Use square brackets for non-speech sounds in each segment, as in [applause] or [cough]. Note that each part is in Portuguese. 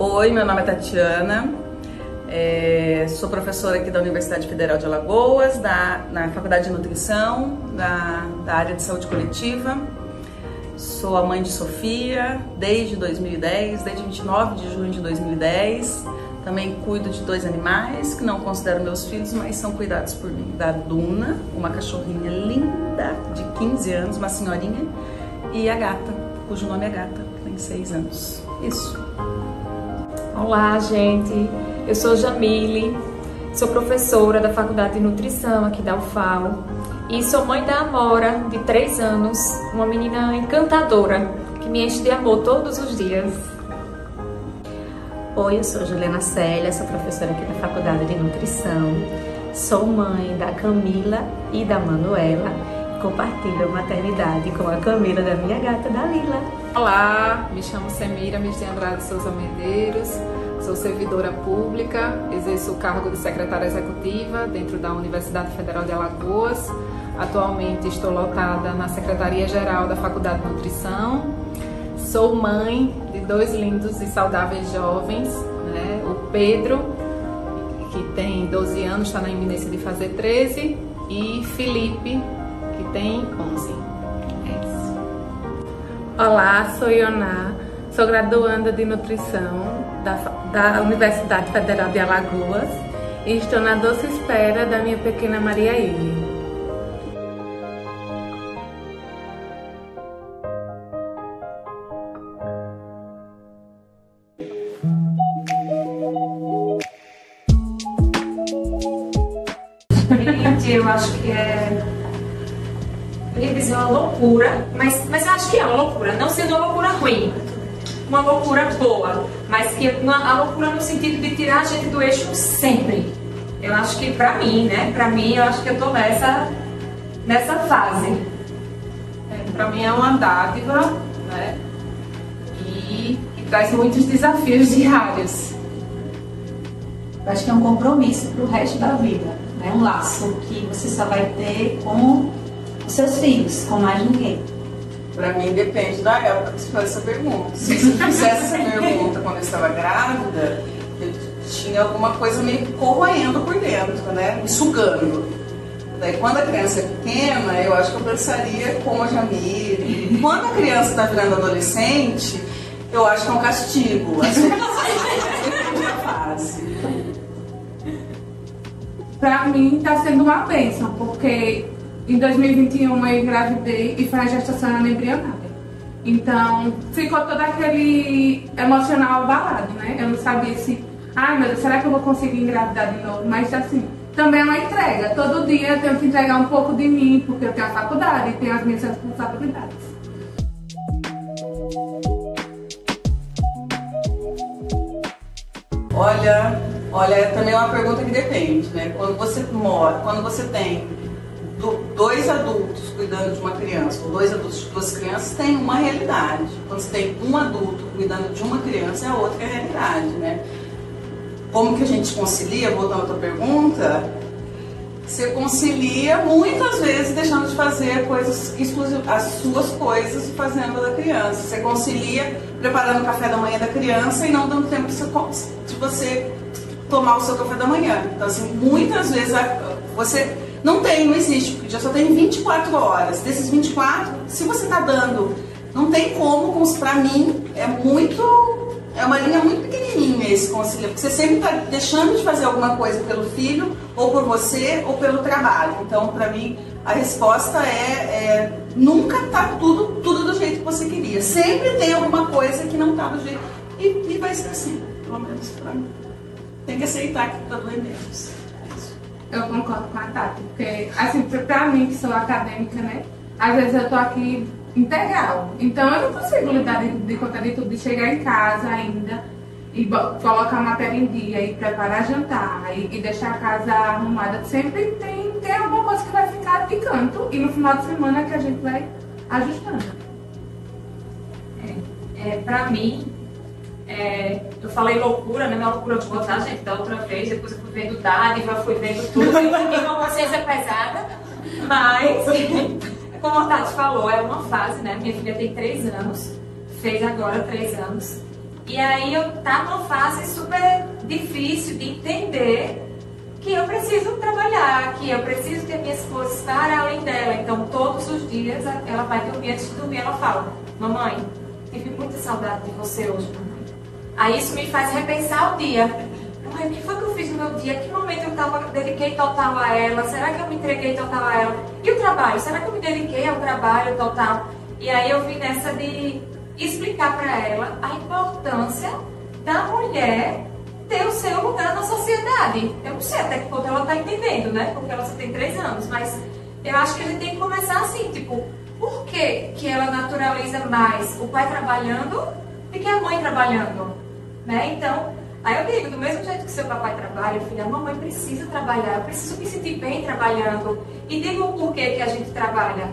Oi, meu nome é Tatiana, é, sou professora aqui da Universidade Federal de Alagoas, da, na Faculdade de Nutrição, da, da área de saúde coletiva. Sou a mãe de Sofia desde 2010, desde 29 de junho de 2010. Também cuido de dois animais que não considero meus filhos, mas são cuidados por mim. Da Duna, uma cachorrinha linda de 15 anos, uma senhorinha, e a gata, cujo nome é Gata, que tem 6 anos. Isso. Olá, gente. Eu sou Jamile, sou professora da Faculdade de Nutrição aqui da UFAL e sou mãe da Amora, de 3 anos, uma menina encantadora que me enche de amor todos os dias. Oi, eu sou Juliana Célia, sou professora aqui da Faculdade de Nutrição. Sou mãe da Camila e da Manuela. Compartilho a maternidade com a Camila da minha gata Dalila. Olá, me chamo Semira Miss de Andrade Souza Medeiros, sou servidora pública, exerço o cargo de secretária executiva dentro da Universidade Federal de Alagoas. Atualmente estou lotada na Secretaria-Geral da Faculdade de Nutrição Sou mãe de dois lindos e saudáveis jovens, né? o Pedro, que tem 12 anos, está na iminência de fazer 13, e Felipe, que tem 11. É isso. Olá, sou Ioná, sou graduanda de nutrição da, da Universidade Federal de Alagoas e estou na doce espera da minha pequena Maria Ili. Loucura, mas, mas eu acho que é uma loucura. Não sendo uma loucura ruim, uma loucura boa, mas que uma, a loucura no sentido de tirar a gente do eixo sempre. Eu acho que pra mim, né? Pra mim, eu acho que eu tô nessa, nessa fase. É, pra mim é uma dádiva, né? E, e traz muitos desafios diários. Eu acho que é um compromisso pro resto da vida né? um laço que você só vai ter com seus filhos, com mais ninguém. Para mim depende da época que você faz essa pergunta. Se você fizesse essa pergunta quando eu estava grávida, eu tinha alguma coisa meio corroendo por dentro, né? Me sugando. Daí quando a criança é pequena, eu acho que eu pensaria como a Jamile. Quando a criança está virando adolescente, eu acho que é um castigo. Assim, é fase para mim está sendo uma bênção, porque em 2021 eu engravidei e foi a gestação embrionária. Então ficou todo aquele emocional abalado, né? Eu não sabia se, ai meu Deus, será que eu vou conseguir engravidar de novo? Mas assim, também é uma entrega. Todo dia eu tenho que entregar um pouco de mim, porque eu tenho a faculdade e tenho as minhas responsabilidades. Olha, Olha, é também uma pergunta que depende, né? Quando você mora, quando você tem dois adultos cuidando de uma criança, ou dois adultos de duas crianças, tem uma realidade. Quando você tem um adulto cuidando de uma criança, é outra realidade, né? Como que a gente concilia, voltando à tua pergunta, você concilia muitas vezes deixando de fazer coisas as suas coisas fazendo da criança. Você concilia preparando o café da manhã da criança e não dando tempo de você tomar o seu café da manhã. Então, assim, muitas vezes você não tem, não existe, porque já só tem 24 horas. Desses 24, se você está dando, não tem como, para mim, é muito. É uma linha muito pequenininha esse concílio, porque você sempre está deixando de fazer alguma coisa pelo filho, ou por você, ou pelo trabalho. Então, para mim, a resposta é, é nunca tá tudo, tudo do jeito que você queria. Sempre tem alguma coisa que não tá do jeito. E, e vai ser assim, pelo menos para mim tem que aceitar que está doendo menos. Eu concordo com a Tati, porque, assim, pra mim que sou acadêmica, né? Às vezes eu tô aqui integral. Então eu não consigo lidar de, de conta de tudo, de chegar em casa ainda e colocar a matéria em dia e preparar jantar e, e, deixar a casa arrumada. Sempre tem, tem alguma coisa que vai ficar de canto e no final de semana que a gente vai ajustando. É, é, pra mim, é, eu falei loucura, né? Minha loucura de botar, gente, da outra vez, depois eu fui vendo dádiva, fui vendo tudo, e uma consciência pesada, mas, [laughs] como a Tati falou, é uma fase, né? Minha filha tem três anos, fez agora três anos, E aí eu tá numa fase super difícil de entender que eu preciso trabalhar, que eu preciso ter minhas coisas para além dela. Então todos os dias ela vai dormir, antes de dormir ela fala, mamãe, tive muita saudade de você hoje. Aí isso me faz repensar o dia. O que foi que eu fiz no meu dia? Que momento eu tava, dediquei total a ela? Será que eu me entreguei total a ela? E o trabalho? Será que eu me dediquei ao trabalho total? E aí eu vim nessa de explicar para ela a importância da mulher ter o seu lugar na sociedade. Eu não sei até que ponto ela está entendendo, né? Porque ela só tem três anos, mas eu acho que a gente tem que começar assim, tipo, por que, que ela naturaliza mais o pai trabalhando do que a mãe trabalhando? Né? Então, aí eu digo, do mesmo jeito que seu papai trabalha, filha, a mamãe precisa trabalhar, eu preciso me sentir bem trabalhando. E digo o porquê que a gente trabalha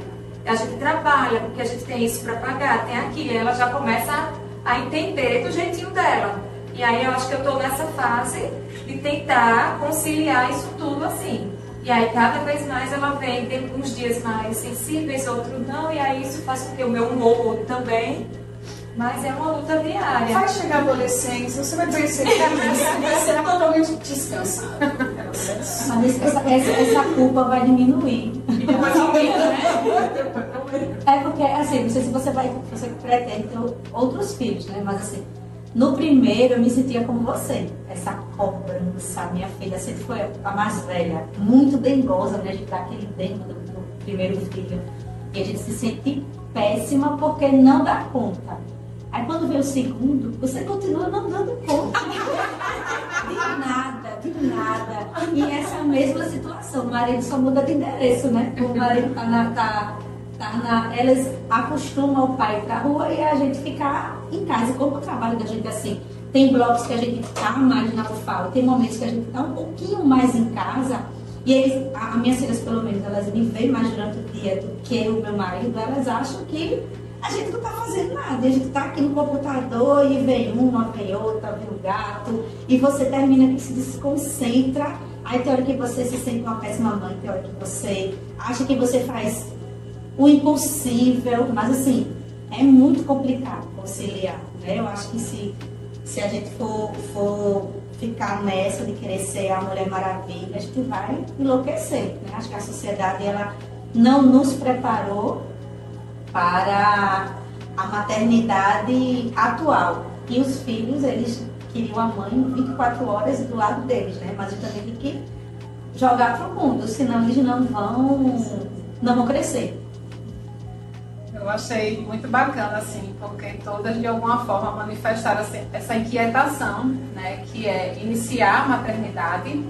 a gente trabalha, porque a gente tem isso para pagar, tem aqui. Ela já começa a entender do jeitinho dela. E aí eu acho que eu estou nessa fase de tentar conciliar isso tudo assim. E aí cada vez mais ela vem, tem uns dias mais sensíveis, outros não, e aí isso faz com que o meu humor também. Mas é uma luta diária. Vai chegar a adolescência, você vai perceber que [laughs] vai ser totalmente descansado. Mas essa, essa, essa culpa vai diminuir. É porque, assim, não sei se você vai, você pretende ter outros filhos, né? Mas assim, no primeiro eu me sentia como você, essa cobrança. Minha filha sempre foi a mais velha, muito dengosa, né? A gente dá aquele dengo do, do primeiro filho. E a gente se sente péssima porque não dá conta. Aí quando vem o segundo, você continua não dando conta. [laughs] De nada, de nada. E essa mesma situação, o marido só muda de endereço, né? O marido tá na. Tá, tá na elas acostumam o pai pra rua e a gente ficar em casa. Como o trabalho da gente é assim, tem blocos que a gente tá mais na UFAO, tem momentos que a gente tá um pouquinho mais em casa. E eles, as minhas filhas, pelo menos, elas me veem mais durante o dia do que o meu marido, elas acham que a gente não está fazendo nada. A gente está aqui no computador e vem uma, vem outra, vem o gato, e você termina que se desconcentra. Aí tem hora que você se sente uma péssima mãe, tem hora que você acha que você faz o impossível, mas assim, é muito complicado conciliar. Né? Eu acho que se, se a gente for, for ficar nessa de querer ser a Mulher Maravilha, a gente vai enlouquecer. Né? Acho que a sociedade ela não nos preparou para a maternidade atual. E os filhos, eles queriam a mãe 24 horas do lado deles, né? Mas a gente também tem que jogar para o mundo, senão eles não vão, não vão crescer. Eu achei muito bacana, assim, porque todas de alguma forma manifestaram essa inquietação, né, que é iniciar a maternidade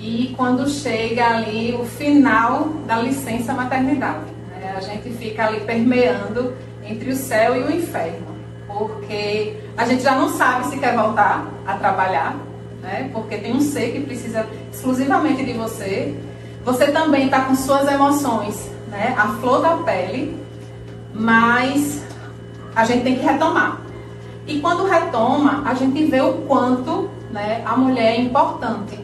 e quando chega ali o final da licença maternidade a gente fica ali permeando entre o céu e o inferno, porque a gente já não sabe se quer voltar a trabalhar, né? Porque tem um ser que precisa exclusivamente de você. Você também está com suas emoções, né? A flor da pele, mas a gente tem que retomar. E quando retoma, a gente vê o quanto né, a mulher é importante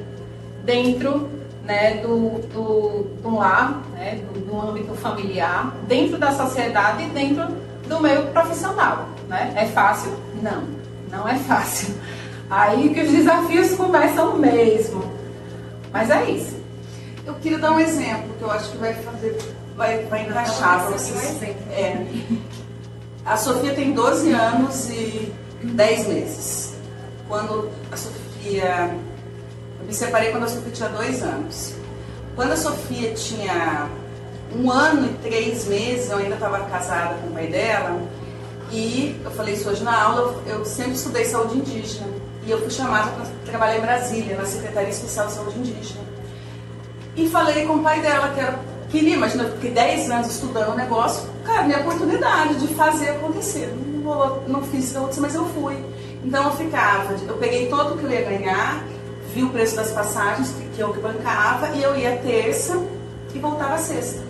dentro né, do, do, do lar, né, do, do, âmbito familiar, dentro da sociedade e dentro do meio profissional. Né? É fácil? Não, não é fácil. Aí que os desafios começam mesmo. Mas é isso. Eu queria dar um exemplo que eu acho que vai fazer, vai, vai encaixar para vocês. É. A Sofia tem 12 anos e 10 meses. Quando a Sofia me separei quando a Sofia tinha dois anos. Quando a Sofia tinha um ano e três meses, eu ainda estava casada com o pai dela, e eu falei isso hoje na aula, eu sempre estudei saúde indígena. E eu fui chamada para trabalhar em Brasília, na Secretaria Especial de Saúde Indígena. E falei com o pai dela que era, queria, imagina, porque 10 anos estudando o negócio, cara, minha oportunidade de fazer acontecer. Não, não fiz mas eu fui. Então eu ficava, eu peguei todo o que eu ia ganhar, vi o preço das passagens, que eu que bancava, e eu ia terça e voltava sexta.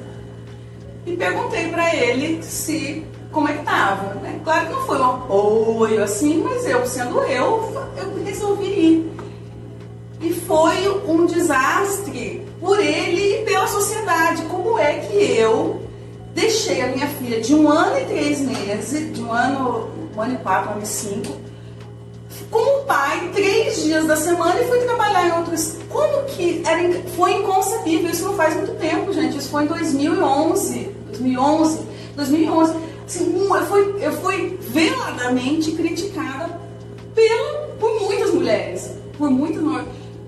E perguntei para ele se como é que tava. Né? Claro que não foi um apoio assim, mas eu, sendo eu, eu resolvi ir. E foi um desastre por ele e pela sociedade. Como é que eu deixei a minha filha de um ano e três meses, de um ano, um ano e quatro, um ano e cinco, pai três dias da semana e fui trabalhar em outros. Como que era, foi inconcebível? Isso não faz muito tempo, gente. Isso foi em 2011, 2011, 2011. Assim, eu fui, eu fui veladamente criticada pela, por muitas mulheres, por muitas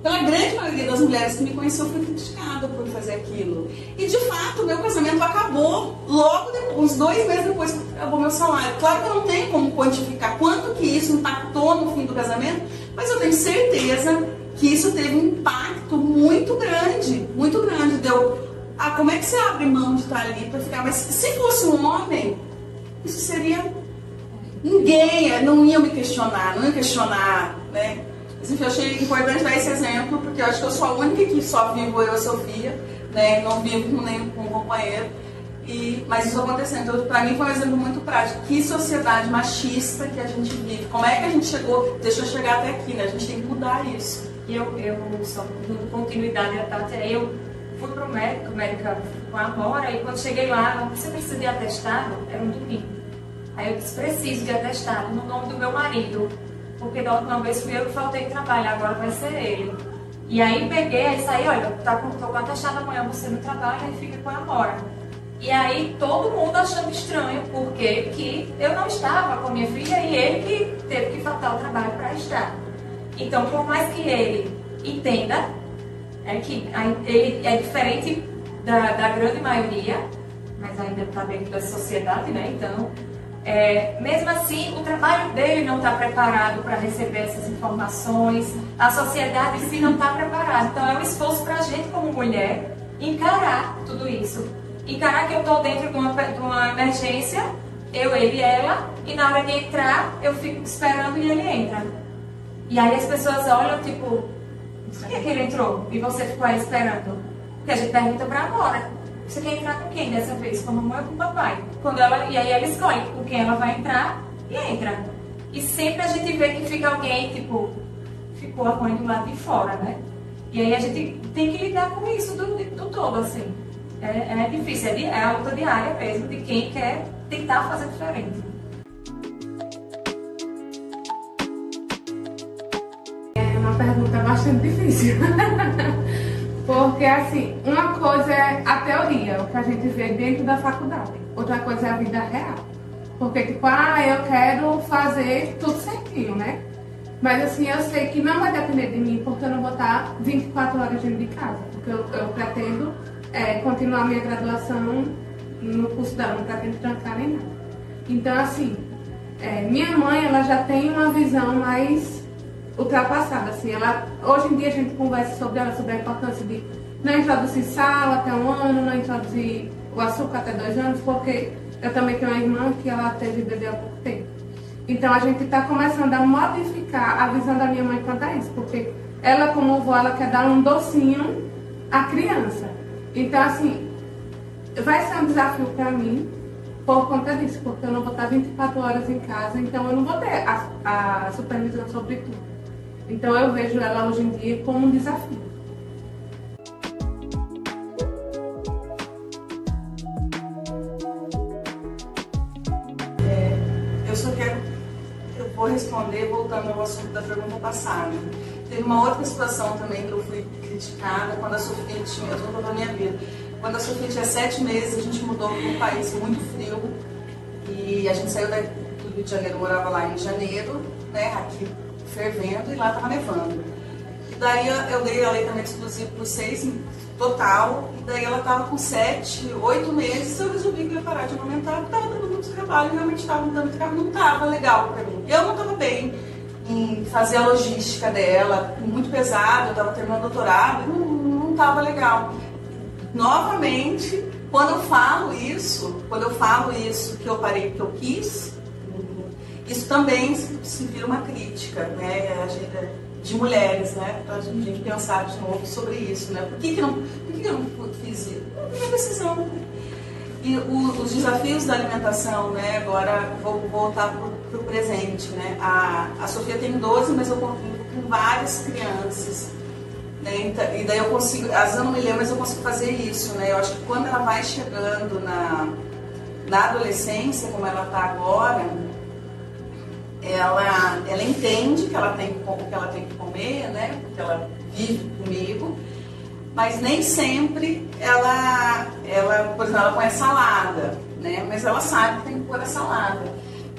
pela grande maioria das mulheres que me conheceu foi criticada por fazer aquilo. E de fato, meu casamento acabou logo depois, uns dois meses depois que acabou meu salário. Claro que eu não tenho como quantificar quanto que isso impactou no fim do casamento, mas eu tenho certeza que isso teve um impacto muito grande, muito grande. Deu, ah, como é que você abre mão de estar ali para ficar? Mas se fosse um homem, isso seria ninguém, não ia me questionar, não ia questionar, né? Mas, enfim, eu achei importante dar esse exemplo, porque eu acho que eu sou a única que só vivo eu e a Sofia, né? Não vivo com nenhum com um companheiro. E, mas isso acontecendo. Então, para mim foi um exemplo muito prático. Que sociedade machista que a gente vive. Como é que a gente chegou, deixou chegar até aqui, né? A gente tem que mudar isso. E eu, eu só dando continuidade à Tati, eu fui pro médico, médica com a Amora, e quando cheguei lá, você precisa de atestado? Era um domingo. Aí eu disse, preciso de atestado no nome do meu marido porque da última vez fui eu que faltei trabalho, agora vai ser ele. E aí peguei, aí saí, olha, tá com, tô com atestado amanhã, você não trabalha e fica com a Amora. E aí todo mundo achando estranho, porque que eu não estava com a minha filha e ele que teve que faltar o trabalho para estar. Então, por mais que ele entenda, é que ele é diferente da, da grande maioria, mas ainda está dentro da sociedade, né? Então, é, mesmo assim, o trabalho dele não está preparado para receber essas informações, a sociedade em si não está preparada. Então, é um esforço para a gente, como mulher, encarar tudo isso. Encarar que eu estou dentro de uma, de uma emergência, eu, ele e ela, e na hora de entrar, eu fico esperando e ele entra. E aí as pessoas olham, tipo, por que, que ele entrou? E você ficou aí esperando? Porque a gente pergunta para a Nora. Você quer entrar com quem dessa vez? Com a mamãe ou com o papai? Quando ela, e aí ela escolhe com quem ela vai entrar e entra. E sempre a gente vê que fica alguém, tipo, ficou a mãe do lado de fora, né? E aí a gente tem que lidar com isso do, do todo, assim. É, é difícil, é, é a luta diária mesmo de quem quer tentar fazer diferente. É uma pergunta bastante difícil. [laughs] Porque, assim, uma coisa é a teoria, o que a gente vê dentro da faculdade. Outra coisa é a vida real. Porque, tipo, ah, eu quero fazer tudo certinho, né? Mas, assim, eu sei que não vai depender de mim, porque eu não vou estar 24 horas dentro de casa. Porque eu, eu pretendo é, continuar minha graduação no curso dela, não pretendo trancar nem nada. Então, assim, é, minha mãe, ela já tem uma visão mais ultrapassada. Assim, ela, hoje em dia a gente conversa sobre ela, sobre a importância de não introduzir sal até um ano, não introduzir o açúcar até dois anos, porque eu também tenho uma irmã que ela teve bebê há pouco tempo. Então a gente está começando a modificar a visão da minha mãe quanto a isso, porque ela, como avó, ela quer dar um docinho à criança. Então, assim, vai ser um desafio para mim por conta disso, porque eu não vou estar 24 horas em casa, então eu não vou ter a, a supervisão sobre tudo. Então eu vejo ela hoje em dia como um desafio. É, eu só quero, eu vou responder voltando ao assunto da pergunta passada. Teve uma outra situação também que eu fui criticada quando a Sofia tinha, eu estou minha vida, quando a Sofia tinha sete meses, a gente mudou para um país muito frio e a gente saiu do Rio de Janeiro, morava lá em janeiro, né, aqui fervendo e lá estava nevando. Daí eu dei aleitamento exclusivo por seis total, e daí ela estava com sete, oito meses, eu resolvi que ia parar de amamentar, estava dando muito trabalho, realmente estava dando trabalho, não estava legal para mim. Eu não estava bem em fazer a logística dela, muito pesado, eu estava terminando doutorado, não estava legal. Novamente, quando eu falo isso, quando eu falo isso que eu parei porque eu quis, isso também se, vira uma crítica né, de mulheres, né? Então a gente tem que pensar de novo sobre isso, né? Por que, que, não, por que, que eu não fiz isso? Não decisão. E o, os desafios da alimentação, né? Agora vou voltar para o presente, né? A, a Sofia tem 12, mas eu convivo com várias crianças. Né? Então, e daí eu consigo, às vezes eu não me lembro, mas eu consigo fazer isso, né? Eu acho que quando ela vai chegando na, na adolescência, como ela está agora, ela, ela entende que ela tem que ela tem que comer, né? Porque ela vive comigo, mas nem sempre ela, ela, por exemplo, ela põe a salada, né? Mas ela sabe que tem que pôr a salada.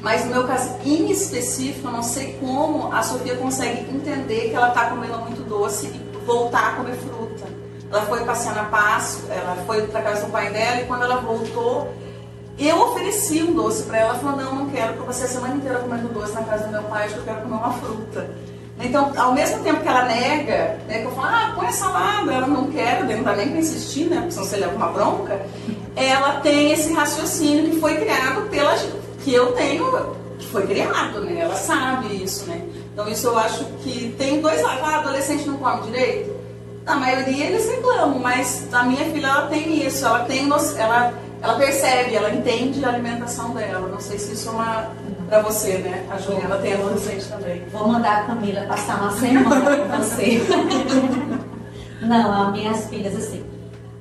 Mas no meu caso em específico, eu não sei como a Sofia consegue entender que ela está comendo muito doce e voltar a comer fruta. Ela foi passear na Passo, ela foi para casa do pai dela e quando ela voltou, eu ofereci um doce para ela. Ela falou: Não, não quero, porque você a semana inteira comendo doce na casa do meu pai, acho que eu quero comer uma fruta. Então, ao mesmo tempo que ela nega, né, que eu falo, ah, põe a salada, ela não quer, não dá nem para insistir, né, porque senão você leva uma bronca, ela tem esse raciocínio que foi criado pela que eu tenho, que foi criado, né, ela sabe isso, né. Então isso eu acho que tem dois lados, ah, adolescente não come direito, na maioria eles reclamam, mas a minha filha ela tem isso, ela tem ela ela percebe, ela entende a alimentação dela. Não sei se isso é uma para você, né? A Juliana tem adolescente também. Vou mandar a Camila passar uma semana com você. Não, as minhas filhas assim.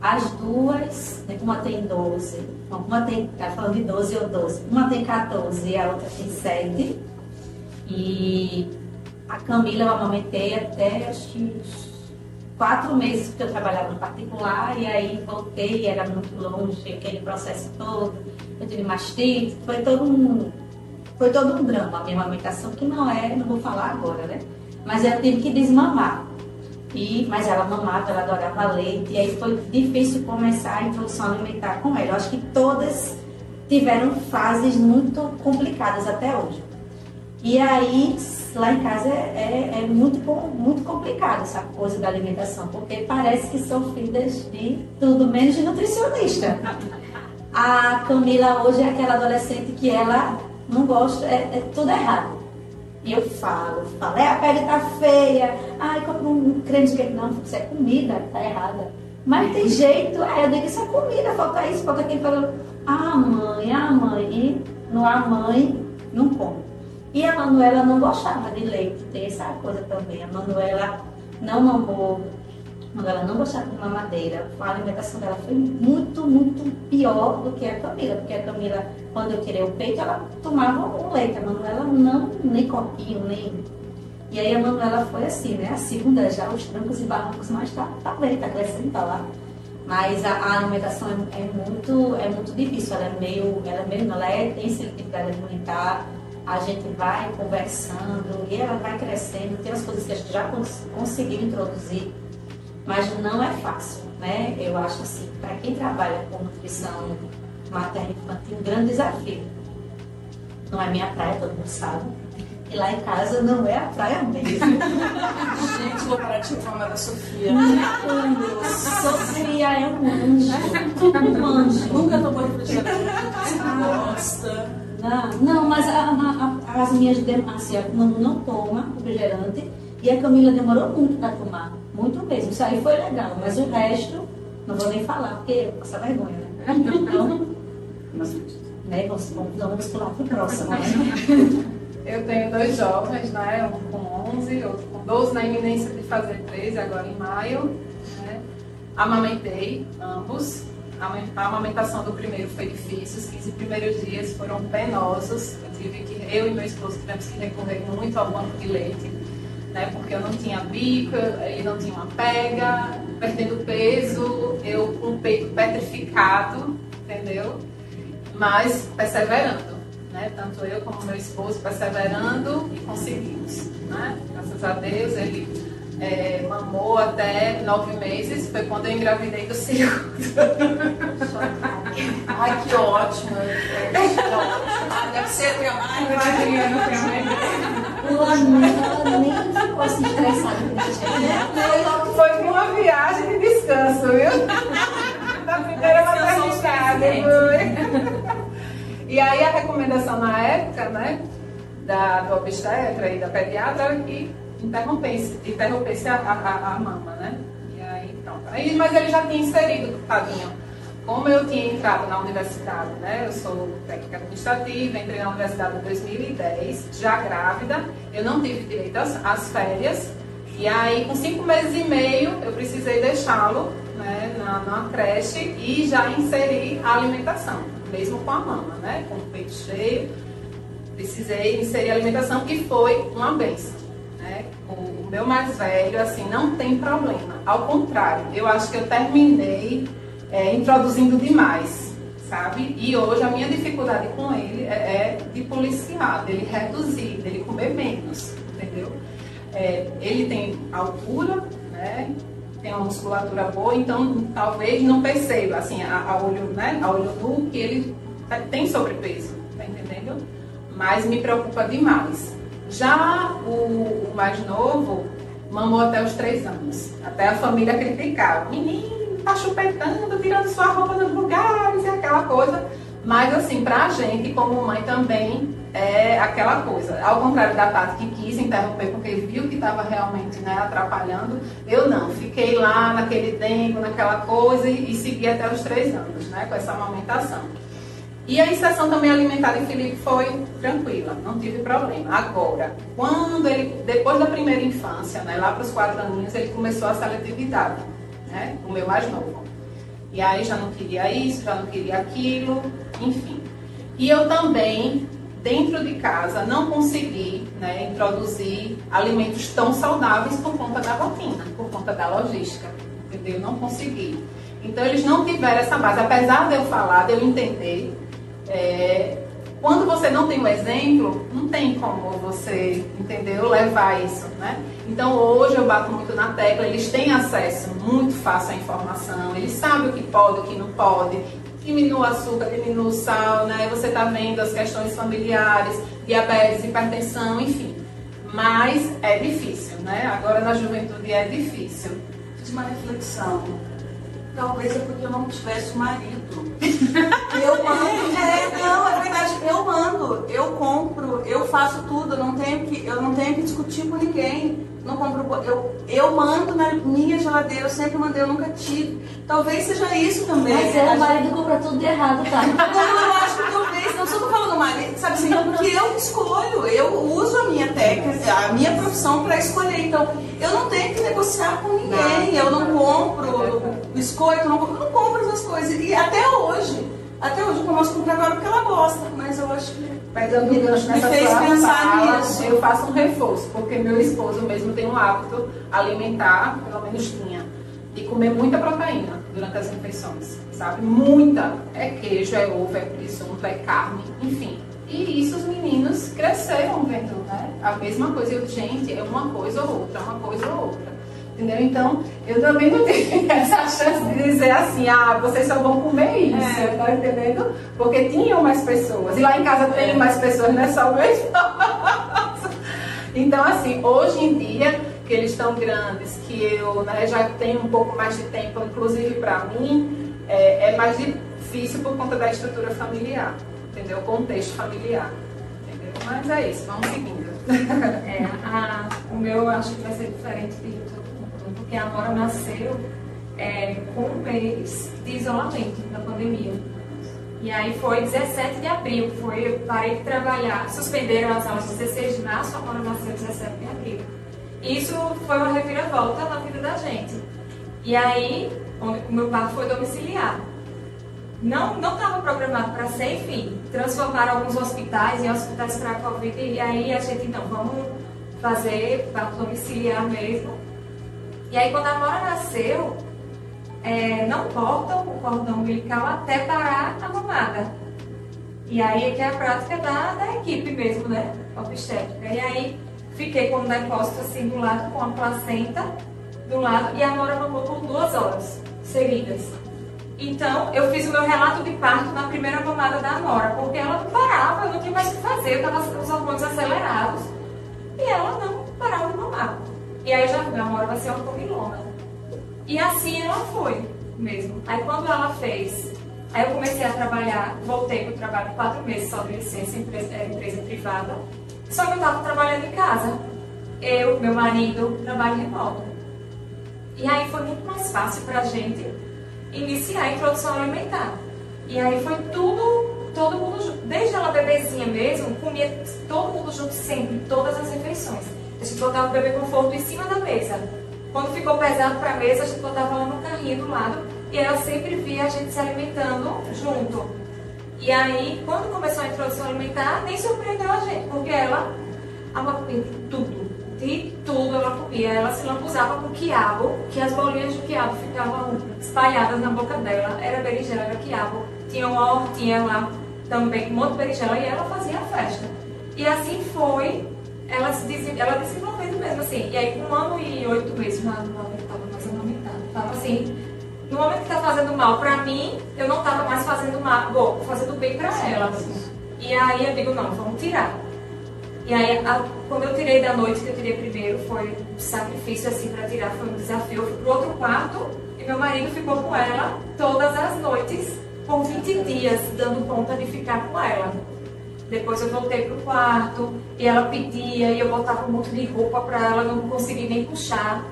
As duas, uma tem 12, uma tem, tá falando de 12 ou 12, uma tem 14 e a outra tem 7. E a Camila eu amamentei até acho que quatro meses porque eu trabalhava no particular e aí voltei, era muito longe, aquele processo todo, eu tive mastite, foi todo um, foi todo um drama a minha amamentação, que não é, não vou falar agora, né? Mas eu tive que desmamar. E, mas ela mamava, ela adorava leite, e aí foi difícil começar a introdução alimentar com ela. Eu acho que todas tiveram fases muito complicadas até hoje. E aí lá em casa é, é, é, muito, muito complicado essa coisa da alimentação, porque parece que são filhas de tudo menos de nutricionista. A Camila hoje é aquela adolescente que ela não gosta, é, é tudo errado. E eu falo, falo, é a pele tá feia, ai, compra um creme de queijo. Não, isso é comida, tá errada. Mas tem jeito, aí eu digo, isso é comida, falta isso, falta aquilo. Falo, ah, mãe, ah, mãe. E não há mãe, não come. E a Manuela não gostava de leite, tem essa coisa também. A Manuela não mamou, a Manuela não gostava de mamadeira. A alimentação dela foi muito, muito pior do que a Camila, porque a Camila, quando eu tirei o peito, ela tomava um leite. A Manuela não, nem copinho, nem. E aí a Manuela foi assim, né? A segunda já, os trancos e barrancos, mas tá, tá bem, tá crescendo, tá lá. Mas a, a alimentação é, é, muito, é muito difícil, ela é meio, ela é meio, ela é, tem seletividade alimentar a gente vai conversando e ela vai crescendo. Tem as coisas que a gente já cons conseguiu introduzir, mas não é fácil, né? Eu acho assim, para quem trabalha com nutrição materna infantil, um grande desafio. Não é minha praia, todo mundo sabe. E lá em casa não é a praia mesmo. [laughs] Gente, vou parar de reclamar da Sofia. Sofia é um anjo. [laughs] Um anjo. Nunca tomou refrigerante. Gosta. Não, não mas a, a, as minhas assim, a não, não toma refrigerante e a Camila demorou muito para tomar. Muito mesmo. Isso aí foi legal. Mas o resto, não vou nem falar, porque passa vergonha, né? [laughs] Então, né, vamos, vamos pular para o próximo. Né? [laughs] Eu tenho dois jovens, né? Um com 11, outro com 12, na iminência de fazer 13, agora em maio. Né? Amamentei ambos. A amamentação do primeiro foi difícil, os 15 primeiros dias foram penosos. Eu tive que, eu e meu esposo tivemos que recorrer muito ao banco de leite, né? Porque eu não tinha bico, ele não tinha uma pega, perdendo peso, eu com o peito petrificado, entendeu? Mas perseverando, né? Tanto eu como meu esposo perseverando e conseguimos, né? Graças a Deus ele é, mamou até nove meses, foi quando eu engravidei do segundo. Ai, que ótimo! Deve ser minha mãe. Imagina, minha mãe. Ela nem ficou assim estressada Foi com uma viagem de descanso, viu? Da primeira maternidade, foi. E aí a recomendação na época, né, da, do obstetra e da pediatra era que interrompesse, interrompesse a, a, a, mama, né? E aí, pronto. Aí, mas ele já tinha inserido, tadinho. Como eu tinha entrado na universidade, né? Eu sou técnica administrativa, entrei na universidade em 2010, já grávida, eu não tive direito às, às férias. E aí, com cinco meses e meio, eu precisei deixá-lo né, na, na creche e já inserir a alimentação, mesmo com a mama, né? Com o peito cheio precisei inserir alimentação, que foi uma benção. Né? O meu mais velho, assim, não tem problema. Ao contrário, eu acho que eu terminei é, introduzindo demais, sabe? E hoje a minha dificuldade com ele é, é de policiar, dele reduzir, dele comer menos, entendeu? É, ele tem altura, né? Tem uma musculatura boa, então talvez não perceba, assim, a, a olho, né? A olho nu que ele tem sobrepeso, tá entendendo? Mas me preocupa demais. Já o, o mais novo mamou até os três anos. Até a família criticava. Menino, tá chupetando, tirando sua roupa dos lugares e aquela coisa. Mas assim, pra gente, como mãe também, é aquela coisa. Ao contrário da Tati que quis interromper porque viu que estava realmente né, atrapalhando, eu não. Fiquei lá naquele tempo, naquela coisa e, e segui até os três anos, né? Com essa amamentação. E a inserção também alimentar em Felipe foi tranquila, não tive problema. Agora, quando ele, depois da primeira infância, né, lá para os quatro aninhos, ele começou a seletividade, né, o meu mais novo. E aí já não queria isso, já não queria aquilo, enfim. E eu também, dentro de casa, não consegui né, introduzir alimentos tão saudáveis por conta da rotina, por conta da logística, entendeu? Não consegui. Então eles não tiveram essa base, apesar de eu falar, de eu entender é, quando você não tem um exemplo, não tem como você, entendeu, levar isso, né? Então hoje eu bato muito na tecla, eles têm acesso muito fácil à informação, eles sabem o que pode, o que não pode, diminua o açúcar, diminua o sal, né? Você está vendo as questões familiares, diabetes, hipertensão, enfim. Mas é difícil, né? Agora na juventude é difícil. Fiz uma reflexão. Talvez é porque eu não tivesse marido. [laughs] Eu mando, é, não, é verdade, eu mando, eu compro, eu faço tudo, eu não tenho que, eu não tenho que discutir com ninguém. Não compro, eu, eu mando na minha geladeira, eu sempre mandei, eu nunca tive. Talvez seja isso também. Mas é, o marido compra tudo de errado, tá? [laughs] Não, eu acho que talvez, não só tô falando marido, sabe assim, porque eu escolho, eu uso a minha técnica, a minha profissão para escolher. Então, eu não tenho que negociar com ninguém, eu não compro biscoito, eu não, eu não compro essas coisas. E até hoje. Até hoje eu começo a comprar agora porque ela gosta, mas eu acho que. Pegando o gancho nessa fez pensar fala, nisso. Eu faço um reforço, porque meu esposo mesmo tem um hábito alimentar, pelo menos tinha, de comer muita proteína durante as refeições, sabe? Muita. É queijo, é ovo, é presunto, é carne, enfim. E isso os meninos cresceram vendo, né? A mesma coisa. Eu, gente, é uma coisa ou outra, uma coisa ou outra. Entendeu? Então, eu também não [laughs] tenho essa chance de dizer assim, ah, vocês só vão comer isso, é. tá entendendo? Porque tinham mais pessoas. E lá em casa tem mais pessoas, não é só o meu [laughs] Então, assim, hoje em dia, que eles estão grandes, que eu né, já tenho um pouco mais de tempo, inclusive para mim, é, é mais difícil por conta da estrutura familiar, entendeu? O contexto familiar. Entendeu? Mas é isso, vamos seguindo. [laughs] É, a, o meu acho que vai ser diferente de porque a Nora nasceu é, com um mês de isolamento da pandemia. E aí foi 17 de abril, foi, eu parei de trabalhar, suspenderam as aulas 16 de março, a Nora nasceu 17 de abril. Isso foi uma reviravolta na vida da gente. E aí, o meu parto foi domiciliar. Não estava programado para ser, enfim, transformaram alguns hospitais em hospitais para a Covid, e aí a gente, não, vamos fazer parto domiciliar mesmo. E aí, quando a Nora nasceu, é, não cortam o cordão umbilical até parar a mamada. E aí é que é a prática da, da equipe mesmo, né? Obstétrica. E aí fiquei com o depósito assim do lado, com a placenta do lado, e a Nora mamou por duas horas seguidas. Então, eu fiz o meu relato de parto na primeira mamada da Nora, porque ela não parava, eu não tinha mais o que fazer, eu com os hormônios acelerados, e ela não parava de mamar. E aí já a Amora vai ser uma comilona. E assim ela foi mesmo. Aí quando ela fez, aí eu comecei a trabalhar, voltei para o trabalho quatro meses só de licença, empresa, é, empresa privada. Só que eu estava trabalhando em casa. Eu, meu marido, trabalho remoto. E aí foi muito mais fácil para a gente iniciar a introdução alimentar. E aí foi tudo, todo mundo junto. Desde ela bebezinha mesmo, comia todo mundo junto sempre, todas as refeições. A gente botava o bebê conforto em cima da mesa. Quando ficou pesado para a mesa, a gente botava ela no carrinho do lado e ela sempre via a gente se alimentando junto. E aí, quando começou a introdução alimentar, nem surpreendeu a gente, porque ela amava comer tudo. De tudo ela comia. Ela se lambuzava com quiabo, que as bolinhas de quiabo ficavam espalhadas na boca dela. Era berinjela, era quiabo. Tinha uma hortinha lá também, um monte de berinjela, e ela fazia a festa. E assim foi, ela se desen- ela desenvolvendo mesmo, assim. E aí, com um ano e oito meses, no momento estava mais amamentando. Tava assim, no momento que tá fazendo mal pra mim, eu não tava mais fazendo mal, bom, fazendo bem pra ela. E aí eu digo, não, vamos tirar. E aí, a- quando eu tirei da noite, que eu tirei primeiro, foi um sacrifício assim pra tirar, foi um desafio. Eu fui pro outro quarto e meu marido ficou com ela todas as noites, por 20 dias, dando conta de ficar com ela. Depois eu voltei pro quarto e ela pedia e eu botava um monte de roupa pra ela, não consegui nem puxar.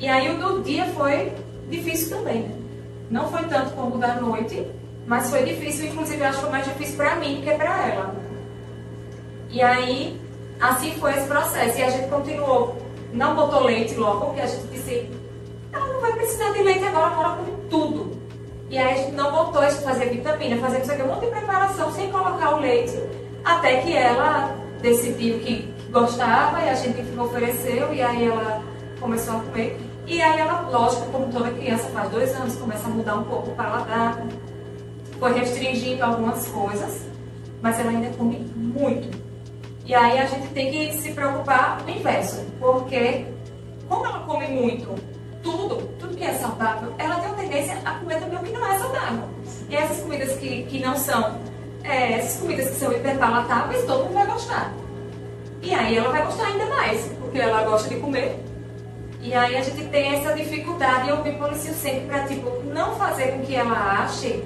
E aí o do dia foi difícil também. Não foi tanto como o da noite, mas foi difícil, inclusive acho que foi mais difícil pra mim do que pra ela. E aí, assim foi esse processo. E a gente continuou. Não botou leite logo, porque a gente disse, ela não vai precisar de leite agora, agora come tudo. E aí a gente não botou, a fazia vitamina, fazia isso aqui, um monte de preparação sem colocar o leite, até que ela decidiu que, gostava e a gente ofereceu, e aí ela começou a comer. E aí ela, lógico, como toda criança faz dois anos, começa a mudar um pouco o paladar, foi restringindo algumas coisas, mas ela ainda come muito. E aí a gente tem que se preocupar no inverso, porque como ela come muito, tudo, tudo que é saudável, ela tem uma tendência a comer também o que não é saudável. E essas comidas que, que não são, é, essas comidas que são hiperpalatáveis, todo mundo vai gostar. E aí ela vai gostar ainda mais, porque ela gosta de comer. E aí a gente tem essa dificuldade, eu me policio sempre para tipo, não fazer com que ela ache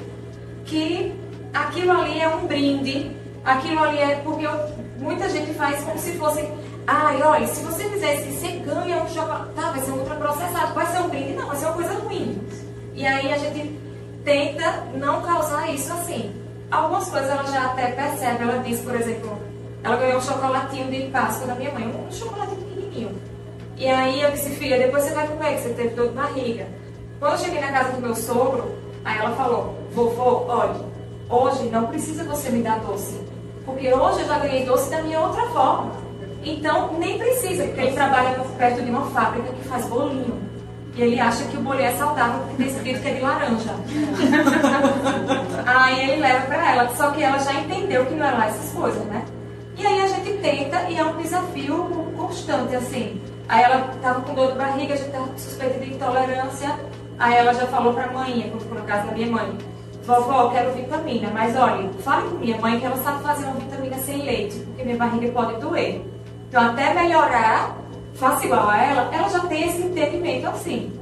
que aquilo ali é um brinde, aquilo ali é porque eu- muita gente faz como se fosse, ai, olha, se você fizer isso, você ganha um chocolate, tá, vai ser um ultraprocessado, vai ser um brinde, não, vai ser uma coisa ruim. E aí a gente tenta não causar isso assim. Algumas coisas ela já até percebe, ela diz, por exemplo, ela ganhou um chocolatinho de Páscoa da minha mãe, um chocolatinho pequenininho. E aí eu disse, filha, depois você vai comer, que você teve dor de barriga. Quando eu cheguei na casa do meu sogro, aí ela falou, vovô, olha, hoje não precisa você me dar doce. Porque hoje eu já ganhei doce da minha outra forma. Então nem precisa, porque ele trabalha por perto de uma fábrica que faz bolinho. E ele acha que o bolinho é saudável porque tem escrito que é de laranja. [laughs] aí ele leva pra ela, só que ela já entendeu que não é lá essas coisas, né? E aí a gente tenta e é um desafio constante, assim. Aí ela tava com dor de barriga, a gente tava suspeita de intolerância. Aí ela já falou pra mãe, na casa da minha mãe, vovó, eu quero vitamina, mas olha, fale com minha mãe que ela sabe fazer uma vitamina sem leite, porque minha barriga pode doer. Então até melhorar, faça igual a ela, ela já tem esse entendimento assim.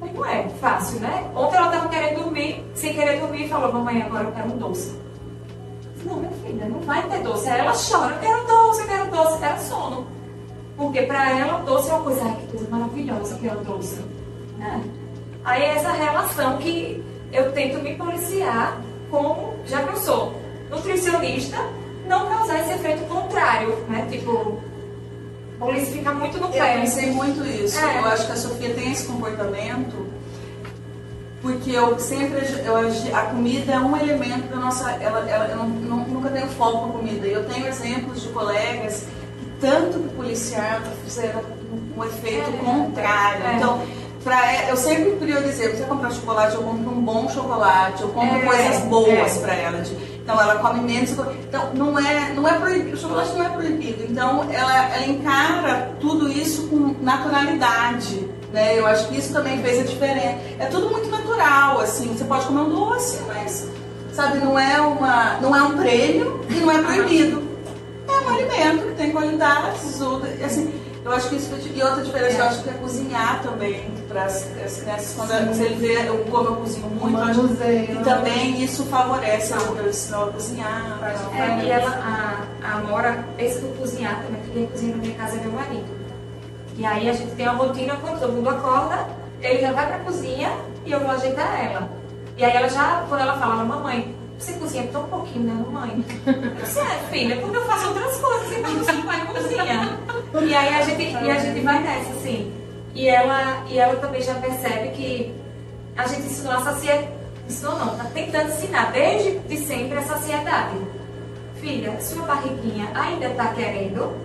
Mas não é fácil, né? Ontem ela tava querendo dormir, sem querer dormir, e falou, mamãe, agora eu quero um doce. Não, minha filha, não vai ter doce. Aí ela chora, eu quero doce, eu quero doce, quero sono. Porque pra ela, doce é uma coisa, ai, que coisa maravilhosa que é o doce. Né? Aí é essa relação que eu tento me policiar como, já que eu sou nutricionista, não causar esse efeito contrário, né? Tipo, polícia fica muito no Eu pé. pensei muito isso. É. Eu acho que a Sofia tem esse comportamento porque eu sempre eu, a comida é um elemento da nossa ela, ela eu não, nunca tenho foco com comida. Eu tenho exemplos de colegas que tanto que policiaram fizeram um, um efeito É. contrário. É. Então Pra, eu sempre priorizei, você comprar chocolate, eu compro um bom chocolate, eu compro É, coisas boas é. pra ela. de- então ela come menos. Então não é, não é proibido, o chocolate não é proibido. Então ela, ela encara tudo isso com naturalidade. Né? Eu acho que isso também fez a diferença. É tudo muito natural, assim. Você pode comer um doce, mas sabe, não é, uma, não é um prêmio e não é proibido. É um alimento que tem qualidades, ou, assim, eu acho que isso foi, e outra diferença, eu acho que é cozinhar também para as crianças, quando você vê eu, como eu cozinho muito, eu acho- Manuseio. e também isso favorece eu, eu ensino a cozinhar. tal. É, e ela, a, a Amora, esse do cozinhar também, porque quem cozinha na minha casa é meu marido. E aí a gente tem uma rotina, quando todo mundo acorda, ele já vai pra cozinha e eu vou ajeitar ela. E aí ela já, quando ela fala, mamãe, você cozinha tão pouquinho, né, mamãe? Disse, é, filha, porque eu faço outras coisas, você não vai cozinhar. E aí a gente, e a gente vai nessa, assim. E ela, e ela também já percebe que a gente ensinou a saciar, ensinou não, tá tentando ensinar desde de sempre a saciedade. Filha, sua barriguinha ainda tá querendo?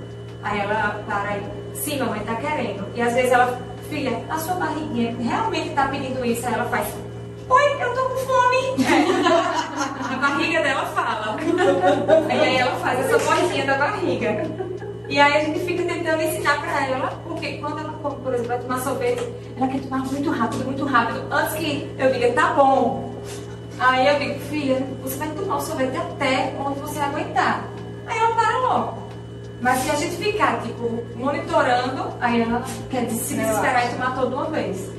Aí ela para aí, sim, mamãe tá querendo. E às vezes ela, filha, a sua barriguinha realmente tá pedindo isso? Aí ela faz, oi, eu tô com fome. É. A barriga dela fala. E aí ela faz essa vozinha da barriga. E aí a gente fica tentando ensinar pra ela, porque quando ela, por exemplo, vai tomar sorvete, ela quer tomar muito rápido, muito rápido, antes que eu diga, tá bom. Aí eu digo, filha, você vai tomar o sorvete até onde você aguentar. Aí ela para logo. Mas se a gente ficar, tipo, monitorando, aí ela quer se desesperar e tomar toda uma vez.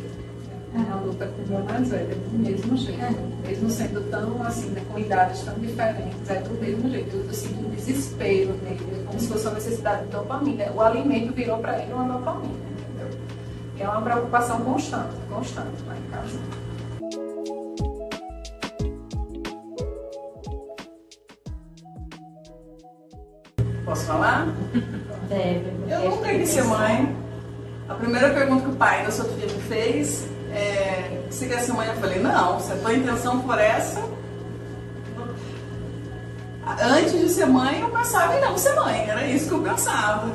É uma luta com o mais velho, do mesmo jeito. É. Mesmo sendo tão, assim, né, com idades tão diferentes, é do mesmo jeito. Eu sinto um desespero nele, é como se fosse uma necessidade de dopamina. O alimento virou para ele uma dopamina, entendeu? E é uma preocupação constante, constante lá em casa. Posso falar? Deve. Eu nunca quis ser mãe. A primeira pergunta que o pai da sua filha me fez é: Você quer ser mãe? Eu falei: Não, se a tua intenção for essa. Antes de ser mãe, eu pensava em não ser mãe, era isso que eu pensava.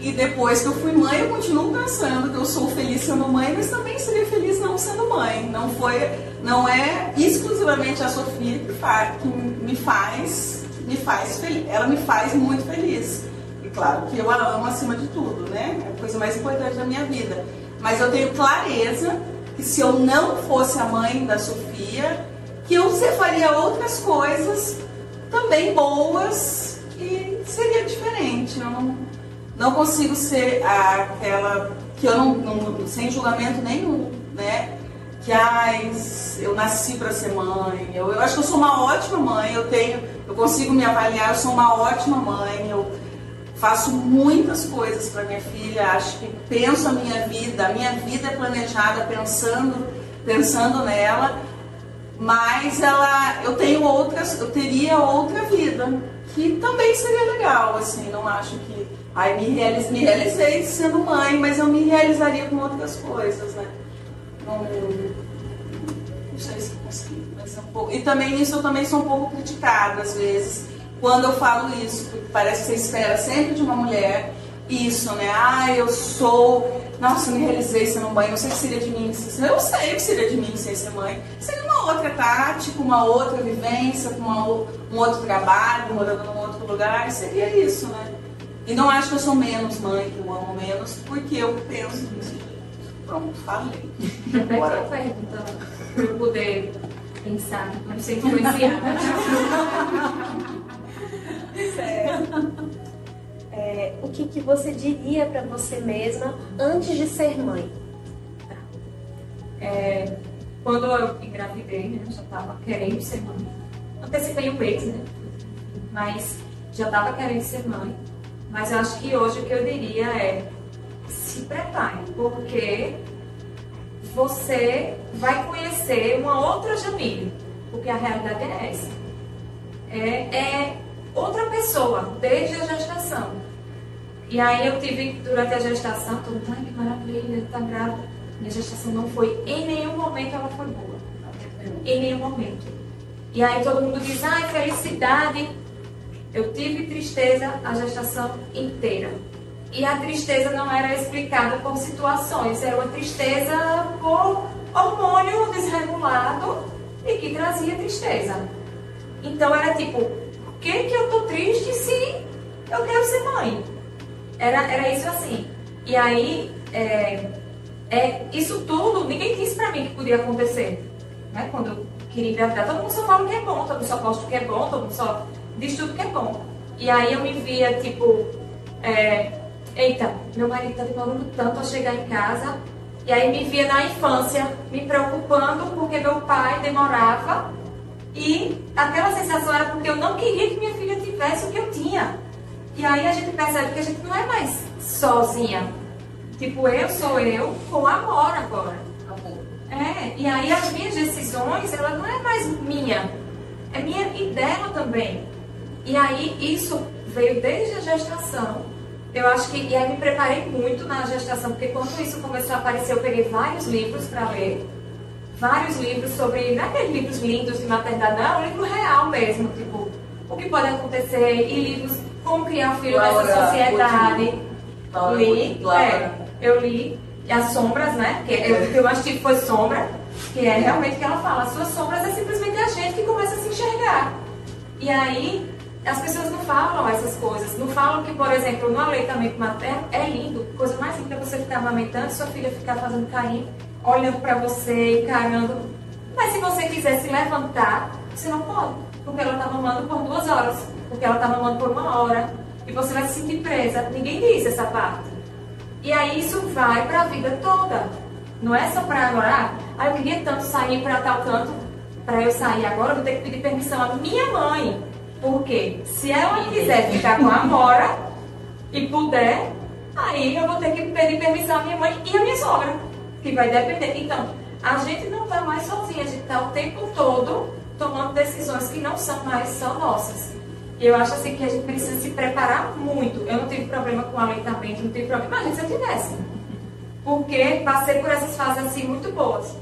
E depois que eu fui mãe, eu continuo pensando que eu sou feliz sendo mãe, mas também seria feliz não sendo mãe. Não foi, não é exclusivamente a Sofia que, faz, que me faz, me faz feliz. Ela me faz muito feliz. E claro que eu a amo acima de tudo, né? É a coisa mais importante da minha vida. Mas eu tenho clareza que se eu não fosse a mãe da Sofia, que eu faria outras coisas também boas e seria diferente. Eu não, não consigo ser aquela que eu não, não sem julgamento nenhum, né? Que ai, eu nasci para ser mãe. Eu, eu acho que eu sou uma ótima mãe. Eu tenho, eu consigo me avaliar. Eu sou uma ótima mãe. Eu faço muitas coisas para minha filha. Acho que penso a minha vida. A minha vida é planejada pensando, pensando nela. Mas ela, eu tenho outras, eu teria outra vida que também seria legal. Assim, não acho que Aí me, me realizei sendo mãe, mas eu me realizaria com outras coisas, né? Não, não sei se consigo, mas é um pouco. E também isso eu também sou um pouco criticada às vezes, quando eu falo isso, porque parece que você espera sempre de uma mulher isso, né? Ah, eu sou. Nossa, eu me realizei sendo mãe, eu sei que seria de mim. Eu sei que seria de mim sem ser mãe. Seria uma outra tática, uma outra vivência, uma, um outro trabalho, morando num outro lugar, seria isso, né? E não acho que eu sou menos mãe, que eu amo menos, porque eu penso nisso. Pronto, falei. Agora a pergunta para eu poder pensar, não sei influenciar. [laughs] certo. É, o que, que você diria para você mesma antes de ser mãe? É, quando eu engravidei, né, já estava querendo ser mãe. Antecipei um mês, né? Mas já estava querendo ser mãe. Mas eu acho que hoje o que eu diria é se prepare, porque você vai conhecer uma outra Jamile, porque a realidade é essa. É, é outra pessoa, desde a gestação. E aí eu tive, durante a gestação, todo mundo, ai que maravilha, tá grávida. Minha gestação não foi, em nenhum momento ela foi boa. Em nenhum momento. E aí todo mundo diz, ai, felicidade, eu tive tristeza a gestação inteira. E a tristeza não era explicada por situações, era uma tristeza por hormônio desregulado e que trazia tristeza. Então era tipo, que, que eu tô triste se eu quero ser mãe? Era, era isso assim. E aí, é, é, isso tudo, ninguém disse pra mim que podia acontecer. Né? Quando eu queria engravidar, todo mundo só fala que é bom, todo mundo só posta que é bom, todo mundo só diz tudo que é bom. E aí eu me via, tipo, é, eita, meu marido tá demorando tanto a chegar em casa. E aí me via na infância me preocupando porque meu pai demorava. E aquela sensação era porque eu não queria que minha filha tivesse o que eu tinha. E aí a gente percebe que a gente não é mais sozinha. Tipo, eu sou eu com amor agora. É, e aí as minhas decisões, ela não é mais minha. É minha e dela também. E aí isso veio desde a gestação. Eu acho que. E aí me preparei muito na gestação, porque quando isso começou a aparecer, eu peguei vários livros para ler. Vários livros sobre, não é aqueles livros lindos de maternidade, não, é um livro real mesmo, tipo, o que pode acontecer, e livros como criar um filho Laura nessa sociedade. Laura li, Laura. é, eu li, e as sombras, né, que eu, o que eu assisti foi Sombra, que é realmente que ela fala, as suas sombras é simplesmente a gente que começa a se enxergar. E aí, as pessoas não falam essas coisas. Não falam que, por exemplo, no aleitamento materno é lindo. Coisa mais linda é você ficar amamentando, sua filha ficar fazendo carinho, olhando pra você, encarando. Mas se você quiser se levantar, você não pode. Porque ela tá mamando por duas horas. Porque ela tá mamando por uma hora. E você vai se sentir presa. Ninguém diz essa parte. E aí isso vai pra vida toda. Não é só pra agora, ah, eu queria tanto sair pra tal canto. Pra eu sair agora, eu vou ter que pedir permissão à minha mãe. Porque se ela quiser ficar com a Amora e puder, aí eu vou ter que pedir permissão à minha mãe e à minha sogra. Que vai depender. Então, a gente não tá mais sozinha, a gente tá o tempo todo tomando decisões que não são mais só nossas. E eu acho assim que a gente precisa se preparar muito. Eu não tive problema com aleitamento, não tive problema. Imagina se eu tivesse. Porque passei por essas fases assim muito boas.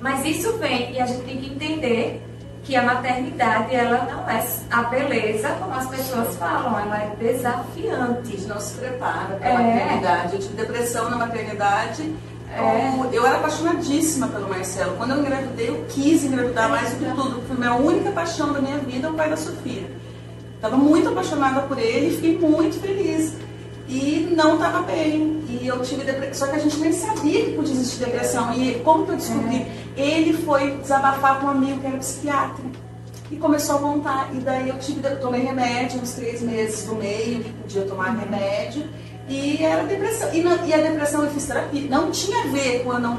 Mas isso vem e a gente tem que entender que a maternidade ela não é a beleza como as pessoas falam, ela é A desafiante. gente não se prepara para É. a maternidade. Eu tive depressão na maternidade. Como- Eu era apaixonadíssima pelo Marcelo. Quando eu engravidei, eu quis engravidar mais do que tudo. Foi a minha única paixão da minha vida, é o pai da Sofia. Estava muito apaixonada por ele e fiquei muito feliz. E não estava bem. E eu tive depressão. Só que a gente nem sabia que podia existir depressão. E como que eu descobri? Ele foi desabafar com um amigo que era psiquiatra. E começou a montar. E daí eu tive, eu tomei remédio uns três meses do meio, que podia tomar remédio. E era depressão. E, na- e a depressão eu fiz terapia. Não tinha a ver com eu não,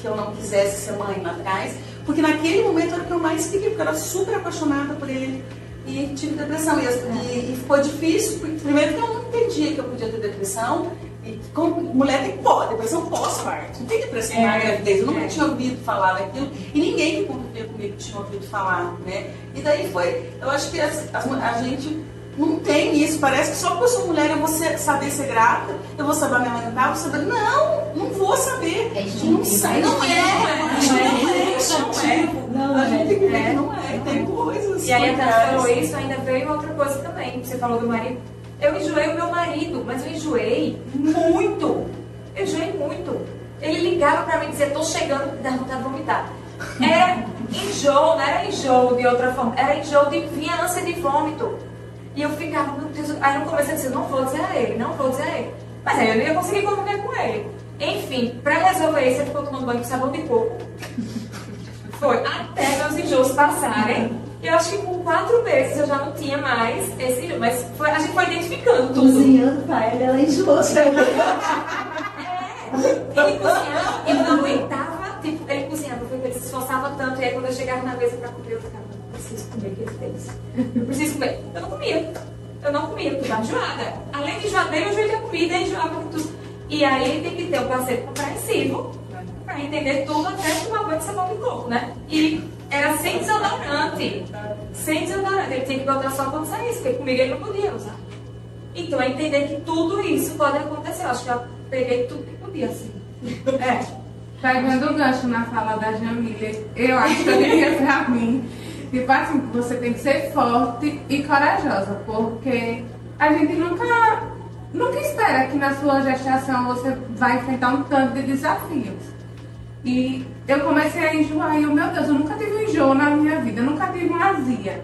que eu não quisesse ser mãe lá atrás. Porque naquele momento era o que eu mais queria, porque eu era super apaixonada por ele. E tive depressão. E, e- e ficou difícil, porque primeiro que eu não entendia que eu podia ter depressão. E como mulher tem pó, depressão pós-parto. Não tem depressão na É, gravidez. Eu nunca é. tinha ouvido falar daquilo. E ninguém que convivia comigo tinha ouvido falar, né? E daí foi, eu acho que a gente não tem isso. Parece que só porque eu sou mulher eu vou ser- saber ser grata, eu vou saber me amamentar, eu vou saber. Não, não vou saber. É não instintivo, sei, é não é. instintivo, Não é, é, não A é. gente ver É. não é. Tem coisas. E aí até falou isso, ainda veio outra coisa também. Você falou do marido. Eu enjoei o meu marido, mas eu enjoei muito. Eu enjoei muito. Ele ligava pra mim e dizia, tô chegando, dá vontade de vomitar. Era enjoo, não era enjoo de outra forma, era enjoo de vinha ânsia de vômito. E eu ficava, meu Deus, aí no começo eu disse, não vou dizer a ele, não vou dizer a ele. Mas aí eu não ia conseguir conviver com ele. Enfim, pra resolver isso, ele ficou tomando banho com sabão de coco. [laughs] Foi até meus enjoos passarem. Eu acho que com quatro meses eu já não tinha mais esse enjoo. Mas foi- a gente foi identificando tudo. Cozinhando pra ela, ela enjoou. Ele cozinhava, eu não aguentava. Tipo, ele cozinhava, porque ele se esforçava tanto. E aí quando eu chegava na mesa pra comer, eu ficava, eu preciso comer o que ele fez. Eu preciso comer. Eu não comia. Eu não comia, porque estava enjoada. Além de enjoada, eu enjoei da comida, enjoava com tudo. E aí tem que ter o parceiro compreensivo pra entender tudo até tomar banho de sabão de coco, né? E era sem desodorante. Sem desodorante. Ele tinha que botar só quando saísse, porque comigo ele não podia usar. Então é entender que tudo isso pode acontecer. Eu acho que eu peguei tudo que podia, assim. É. Pegando o gancho na fala da Jamília, eu acho que eu diria pra mim, tipo assim, você tem que ser forte e corajosa, porque a gente nunca, nunca espera que na sua gestação você vai enfrentar um tanto de desafios. E eu comecei a enjoar e eu, meu Deus, eu nunca tive enjoo na minha vida, eu nunca tive uma azia.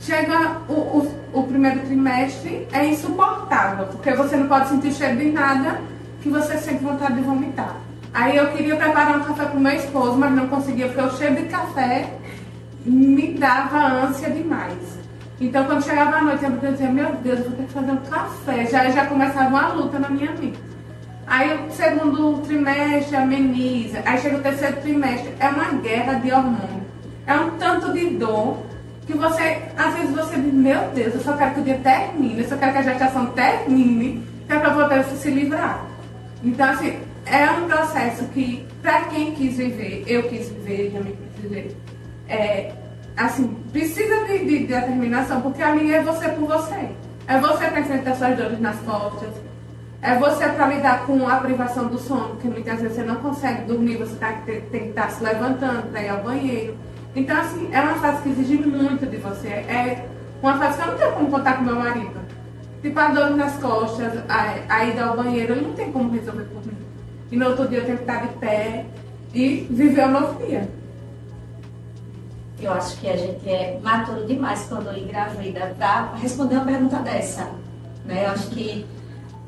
Chega o, o, o primeiro trimestre, é insuportável, porque você não pode sentir cheiro de nada que você sente vontade de vomitar. Aí eu queria preparar um café pro meu esposo, mas não conseguia, porque o cheiro de café me dava ânsia demais. Então quando chegava a noite, eu dizia, meu Deus, eu vou ter que fazer um café. Já, já começava uma luta na minha mente. Aí o segundo trimestre ameniza. Aí chega o terceiro trimestre, é uma guerra de hormônio. É um tanto de dor que você, às vezes você diz, meu Deus, eu só quero que o dia termine, eu só quero que a gestação termine, que é pra poder se livrar. Então, assim, é um processo que, pra quem quis viver, eu quis viver, já me quis viver, é, assim, precisa de, de, de determinação, porque a minha é você por você. É você pra enfrentar suas dores nas costas, É você para lidar com a privação do sono, porque muitas vezes você não consegue dormir, você tá, tem, tem que estar tá se levantando para ir ao banheiro. Então, assim, é uma fase que exige muito de você. É uma fase que eu não tenho como contar com meu marido. Tipo, a dor nas costas, a, a ida ao banheiro, ele não tem como resolver por mim. E no outro dia eu tenho que estar de pé e viver o novo dia. Eu acho que a gente é maturo demais quando engravida para responder uma pergunta dessa. Né? Eu acho que,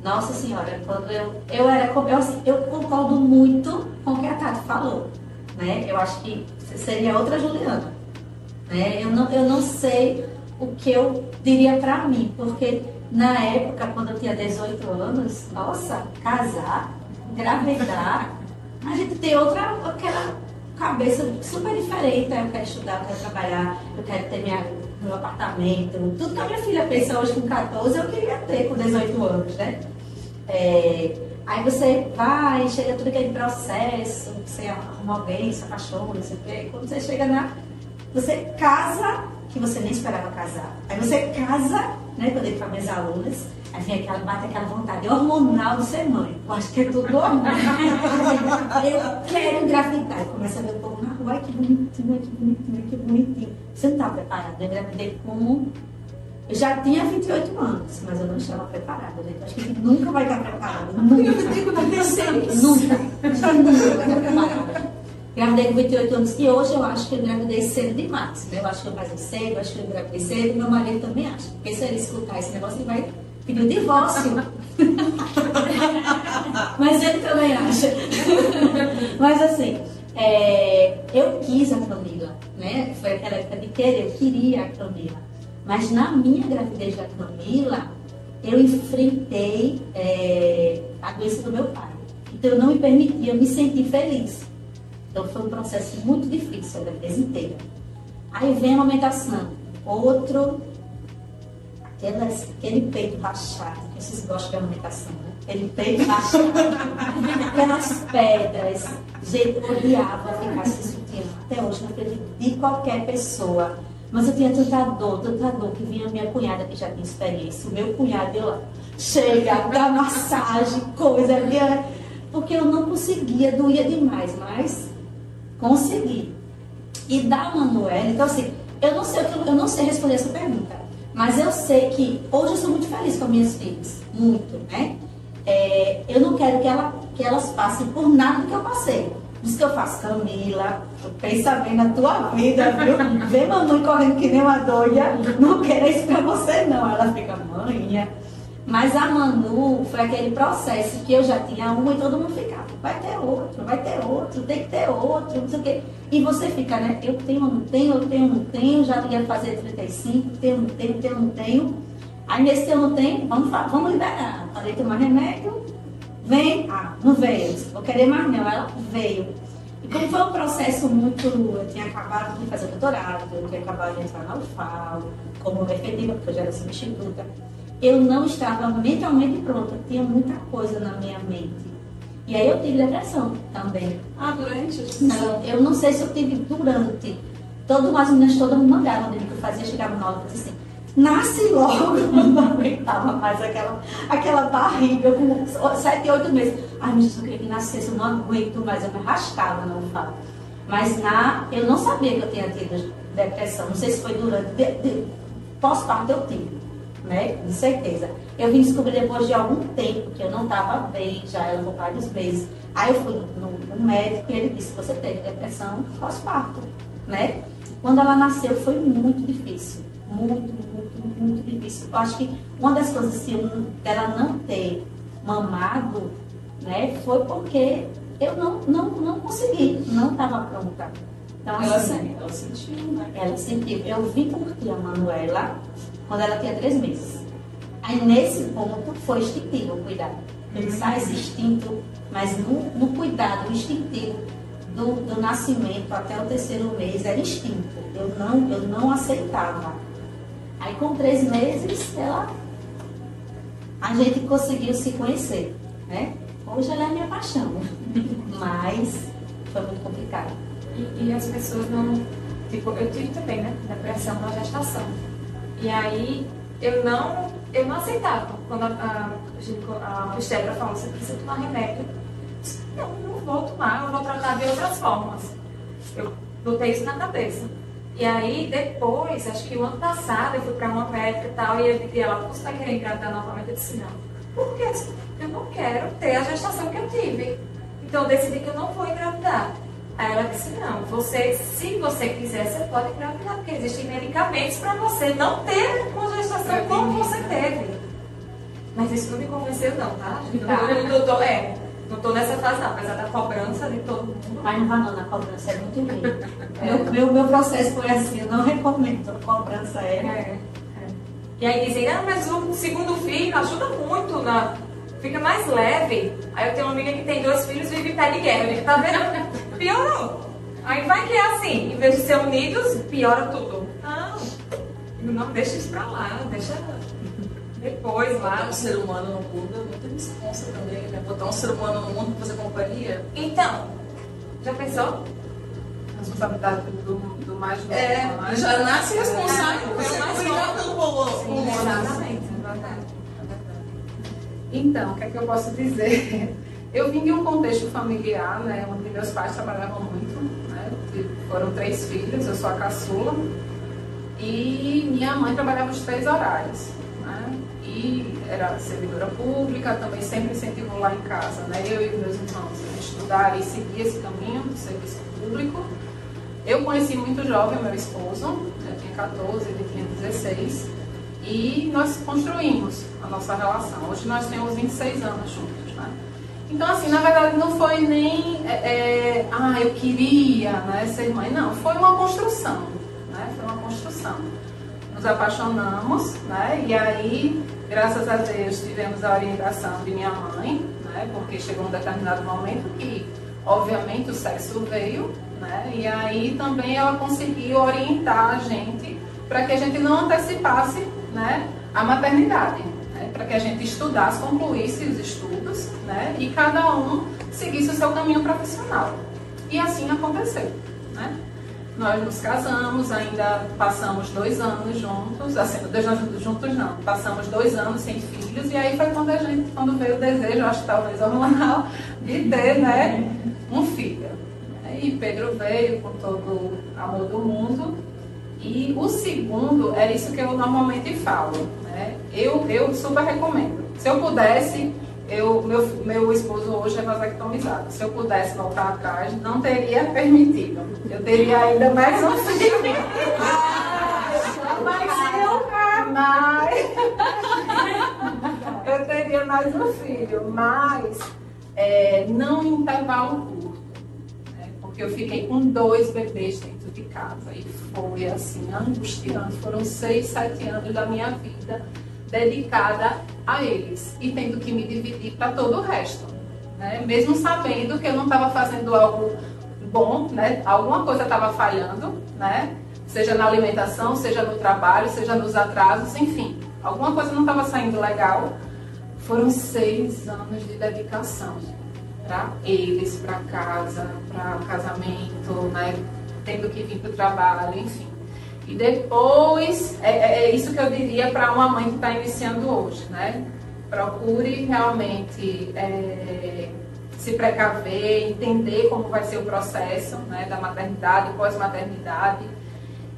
nossa senhora, quando eu. Eu, era, eu, assim, eu concordo muito com o que a Tati falou. Né? Eu acho que seria outra Juliana. Né? Eu, não, eu não sei o que eu diria para mim, porque na época, quando eu tinha 18 anos, nossa, casar, engravidar, a gente tem outra, aquela cabeça super diferente. Eu quero estudar, eu quero trabalhar, eu quero ter minha, meu apartamento. Tudo que a minha filha pensa hoje com 14, eu queria ter com 18 anos, né? É, aí você vai, chega tudo aquele processo, você arruma alguém, se apaixona, não sei o quê. Quando você chega na. Você casa, que você nem esperava casar. Aí você casa, né? Quando digo para minhas alunas, Aí vem aquela, bate aquela vontade hormonal de ser mãe. Eu acho que é tudo hormonal. eu quero engravidar. E começa a ver o povo na rua, ai que bonitinho, que bonitinho, que bonitinho. Você não está preparada? Eu engravidei com. Eu já tinha 28 anos, mas eu não estava preparada, gente. Acho que nunca vai estar preparada. Nunca. Nunca. Nunca estar preparada. Engravidei com 28 anos e hoje [laughs] eu acho que eu engravidei cedo demais. Eu acho que eu casei cedo, eu acho que eu engravidei cedo e meu marido também acha. Porque se ele escutar esse negócio, ele vai pediu divórcio. Mas ele também acha. Mas assim, é, eu quis a Camila, né? Foi aquela época de querer, eu queria a Camila. Mas na minha gravidez da Camila, eu enfrentei é, a doença do meu pai. Então eu não me permitia me sentir feliz. Então foi um processo muito difícil a gravidez inteira. Aí vem a amamentação. Outro aquelas, aquele peito rachado, que vocês gostam de amamentação, né? Aquele peito rachado, aquelas pedras, eu odiava ficar se sutiã. Até hoje não acredito de qualquer pessoa. Mas eu tinha tanta dor, tanta dor, que vinha minha cunhada que já tinha experiência, o meu cunhado, eu chega, dá massagem, coisa, minha, porque eu não conseguia, doía demais, mas consegui. E da Manuela, então assim, eu não sei, eu não sei responder essa pergunta. Mas eu sei que hoje eu sou muito feliz com minhas filhas, muito, né? É, eu não quero que, ela, que elas passem por nada que eu passei. Por isso que eu faço, Camila, pensa bem na tua vida, viu? Vê mamãe correndo que nem uma doida, não quero isso pra você não. Ela fica, mãe. Mas a Manu foi aquele processo que eu já tinha uma e todo mundo ficava vai ter outro, vai ter outro, tem que ter outro, não sei o quê. E você fica, né? Eu tenho, não tenho, eu tenho, não tenho, já ia fazer 35, tenho, não tenho, tenho, não tenho. Aí nesse eu não tenho, vamos, vamos liberar. Falei, tomar remédio, vem, ah, não veio, vou querer mais não, ela veio. E como foi um processo muito, eu tinha acabado de fazer doutorado, eu tinha acabado de entrar na UFAO, como efetiva, porque eu já era substituta, eu não estava mentalmente pronta, tinha muita coisa na minha mente e aí eu tive depressão também. Ah, durante? Não, eu não sei se eu tive durante. Todas as meninas todas me mandavam dele que eu fazia, chegava na hora e assim, nasce logo, [laughs] não aguentava mais aquela, aquela barriga com sete, oito meses. Ai, mas eu queria que nascesse, eu não aguento mais, eu me arrastava, não falo. Mas na, eu não sabia que eu tinha tido depressão, não sei se foi durante, de, de, pós-parto eu tive né? De certeza. Eu vim descobrir depois de algum tempo que eu não estava bem, já eram vários meses. Aí eu fui no, no médico e ele disse, você teve depressão pós-parto, né? Quando ela nasceu foi muito difícil. Muito, muito, muito difícil. Eu acho que uma das coisas assim, dela não ter mamado, né, foi porque eu não, não, não consegui, não estava pronta. Então, ela, assim, ela sentiu, né? Ela sentiu. Eu vim curtir a Manuela quando ela tinha três meses. Aí nesse ponto foi instintivo o cuidado. Ele sai esse instinto, mas no, no cuidado instintivo do, do, nascimento até o terceiro mês era instinto. Eu não, eu não aceitava. Aí com três meses ela a gente conseguiu se conhecer. Né? Hoje ela é minha paixão. [laughs] Mas foi muito complicado. E, e as pessoas não. Tipo, eu tive também, né? Depressão na gestação. E aí eu não, eu não aceitava. Quando a, a, a obstetra falou, você precisa tomar remédio. Não, não vou tomar, eu vou tratar de outras formas. Eu botei isso na cabeça. E aí, depois, acho que o ano passado, eu fui para uma médica e tal, e ela, você vai querer engravidar novamente? Eu disse, não. Por quê? Eu não quero ter a gestação que eu tive. Então, eu decidi que eu não vou engravidar. Aí ela disse, não, você, se você quiser, você pode engravidar, porque existem medicamentos para você não ter uma gestação como você teve. Mas isso não me convenceu não, tá? Tá. Eu não tô, é, não tô nessa fase não, apesar da cobrança de todo mundo. Mas não vai não, na cobrança é muito ruim. [laughs] Meu, meu, meu processo foi assim, eu não recomendo. A cobrança é. É. E aí dizem, ah, mas o segundo filho ajuda muito, na, fica mais leve. Aí eu tenho uma amiga que tem dois filhos e vive pé de guerra. Eu digo, tá vendo? Piorou. Aí vai que é assim, em vez de ser unidos, piora tudo. Não, não deixa isso pra lá, deixa depois Botar lá. um ser humano no mundo é muita responsa também, né? Botar um ser humano no mundo pra fazer companhia. Então, já pensou? Responsabilidade do, do mais novo. É, né? já nasce responsável por É, mais novo. Exatamente, exatamente. Então, o que é que eu posso dizer? Eu vim de um contexto familiar, né, onde meus pais trabalhavam muito, né, foram três filhos, eu sou a caçula, e minha mãe trabalhava os três horários, né, e era servidora pública, também sempre incentivou lá em casa, né, eu e meus irmãos estudar e seguir esse caminho do serviço público. Eu conheci muito jovem meu esposo, eu tinha 14, ele tinha 16, e nós construímos a nossa relação. Hoje nós temos 26 anos juntos? Então, assim, na verdade não foi nem, é, é, ah, eu queria né, ser mãe. Não, foi uma construção, né? Foi uma construção. Nos apaixonamos, né? E aí, graças a Deus, tivemos a orientação de minha mãe, né? Porque chegou um determinado momento que, obviamente, o sexo veio, né? E aí também ela conseguiu orientar a gente para que a gente não antecipasse, né? A maternidade né, para que a gente estudasse, concluísse os estudos, né, e cada um seguisse o seu caminho profissional. E assim aconteceu, né? Nós nos casamos, ainda passamos dois anos juntos, assim, dois anos juntos não, passamos dois anos sem filhos, e aí foi quando a gente, quando veio o desejo, acho que talvez hormonal, de ter, né, um filho. E Pedro veio com todo o amor do mundo, e o segundo é isso que eu normalmente falo. Né? Eu, eu super recomendo. Se eu pudesse, eu, meu, meu esposo hoje é vasectomizado. Se eu pudesse voltar atrás, não teria permitido. Eu teria ainda mais um filho. Mas eu, mas, eu teria mais um filho, mas é, não em intervalo curto né? porque eu fiquei com dois bebês dentro de casa e foi assim angustiante. Foram seis, sete anos da minha vida dedicada a eles e tendo que me dividir para todo o resto, né? Mesmo sabendo que eu não estava fazendo algo bom, né? Alguma coisa estava falhando, né? Seja na alimentação, seja no trabalho, seja nos atrasos, enfim, alguma coisa não estava saindo legal. Foram seis anos de dedicação para eles, para casa, para casamento, né? Tendo que vir para o trabalho, enfim. E depois, é, é- é isso que eu diria para uma mãe que está iniciando hoje, né? Procure realmente é, se precaver, entender como vai ser o processo né, da maternidade, pós-maternidade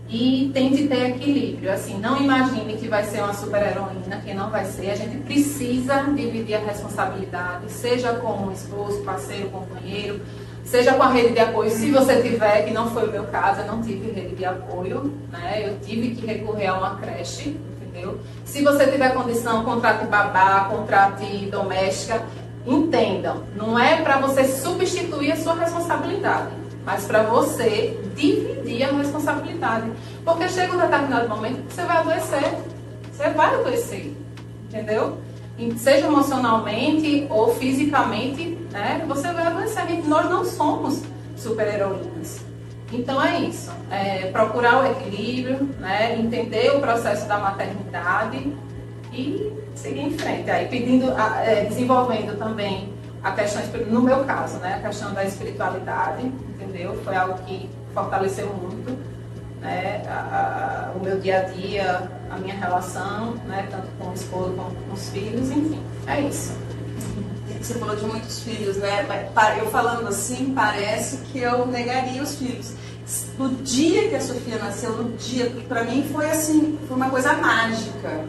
e tente ter equilíbrio. Assim, não imagine que vai ser uma super heroína, que não vai ser. A gente precisa dividir a responsabilidade, seja com o esposo, parceiro, companheiro, seja com a rede de apoio. Se você tiver, que não foi o meu caso, eu não tive rede de apoio, né? Eu tive que recorrer a uma creche, entendeu? Se você tiver condição, contrate babá, contrate doméstica. Entendam, não é para você substituir a sua responsabilidade, mas para você dividir a responsabilidade. Porque chega um determinado momento que você vai adoecer. Você vai adoecer, entendeu? Seja emocionalmente ou fisicamente, né? Você vai adoecer. A gente- Nós não somos super-heroínas. Então é isso. É procurar o equilíbrio, né? entender o processo da maternidade e seguir em frente. Aí pedindo, é, desenvolvendo também a questão, no meu caso, né? a questão da espiritualidade, entendeu? Foi algo que fortaleceu muito. né, a, a, o meu dia a dia, a minha relação, né, tanto com o esposo como com os filhos, enfim, é isso. Você falou de muitos filhos, né? Eu falando assim, parece que eu negaria os filhos. No dia que a Sofia nasceu, no dia, para mim foi assim, foi uma coisa mágica.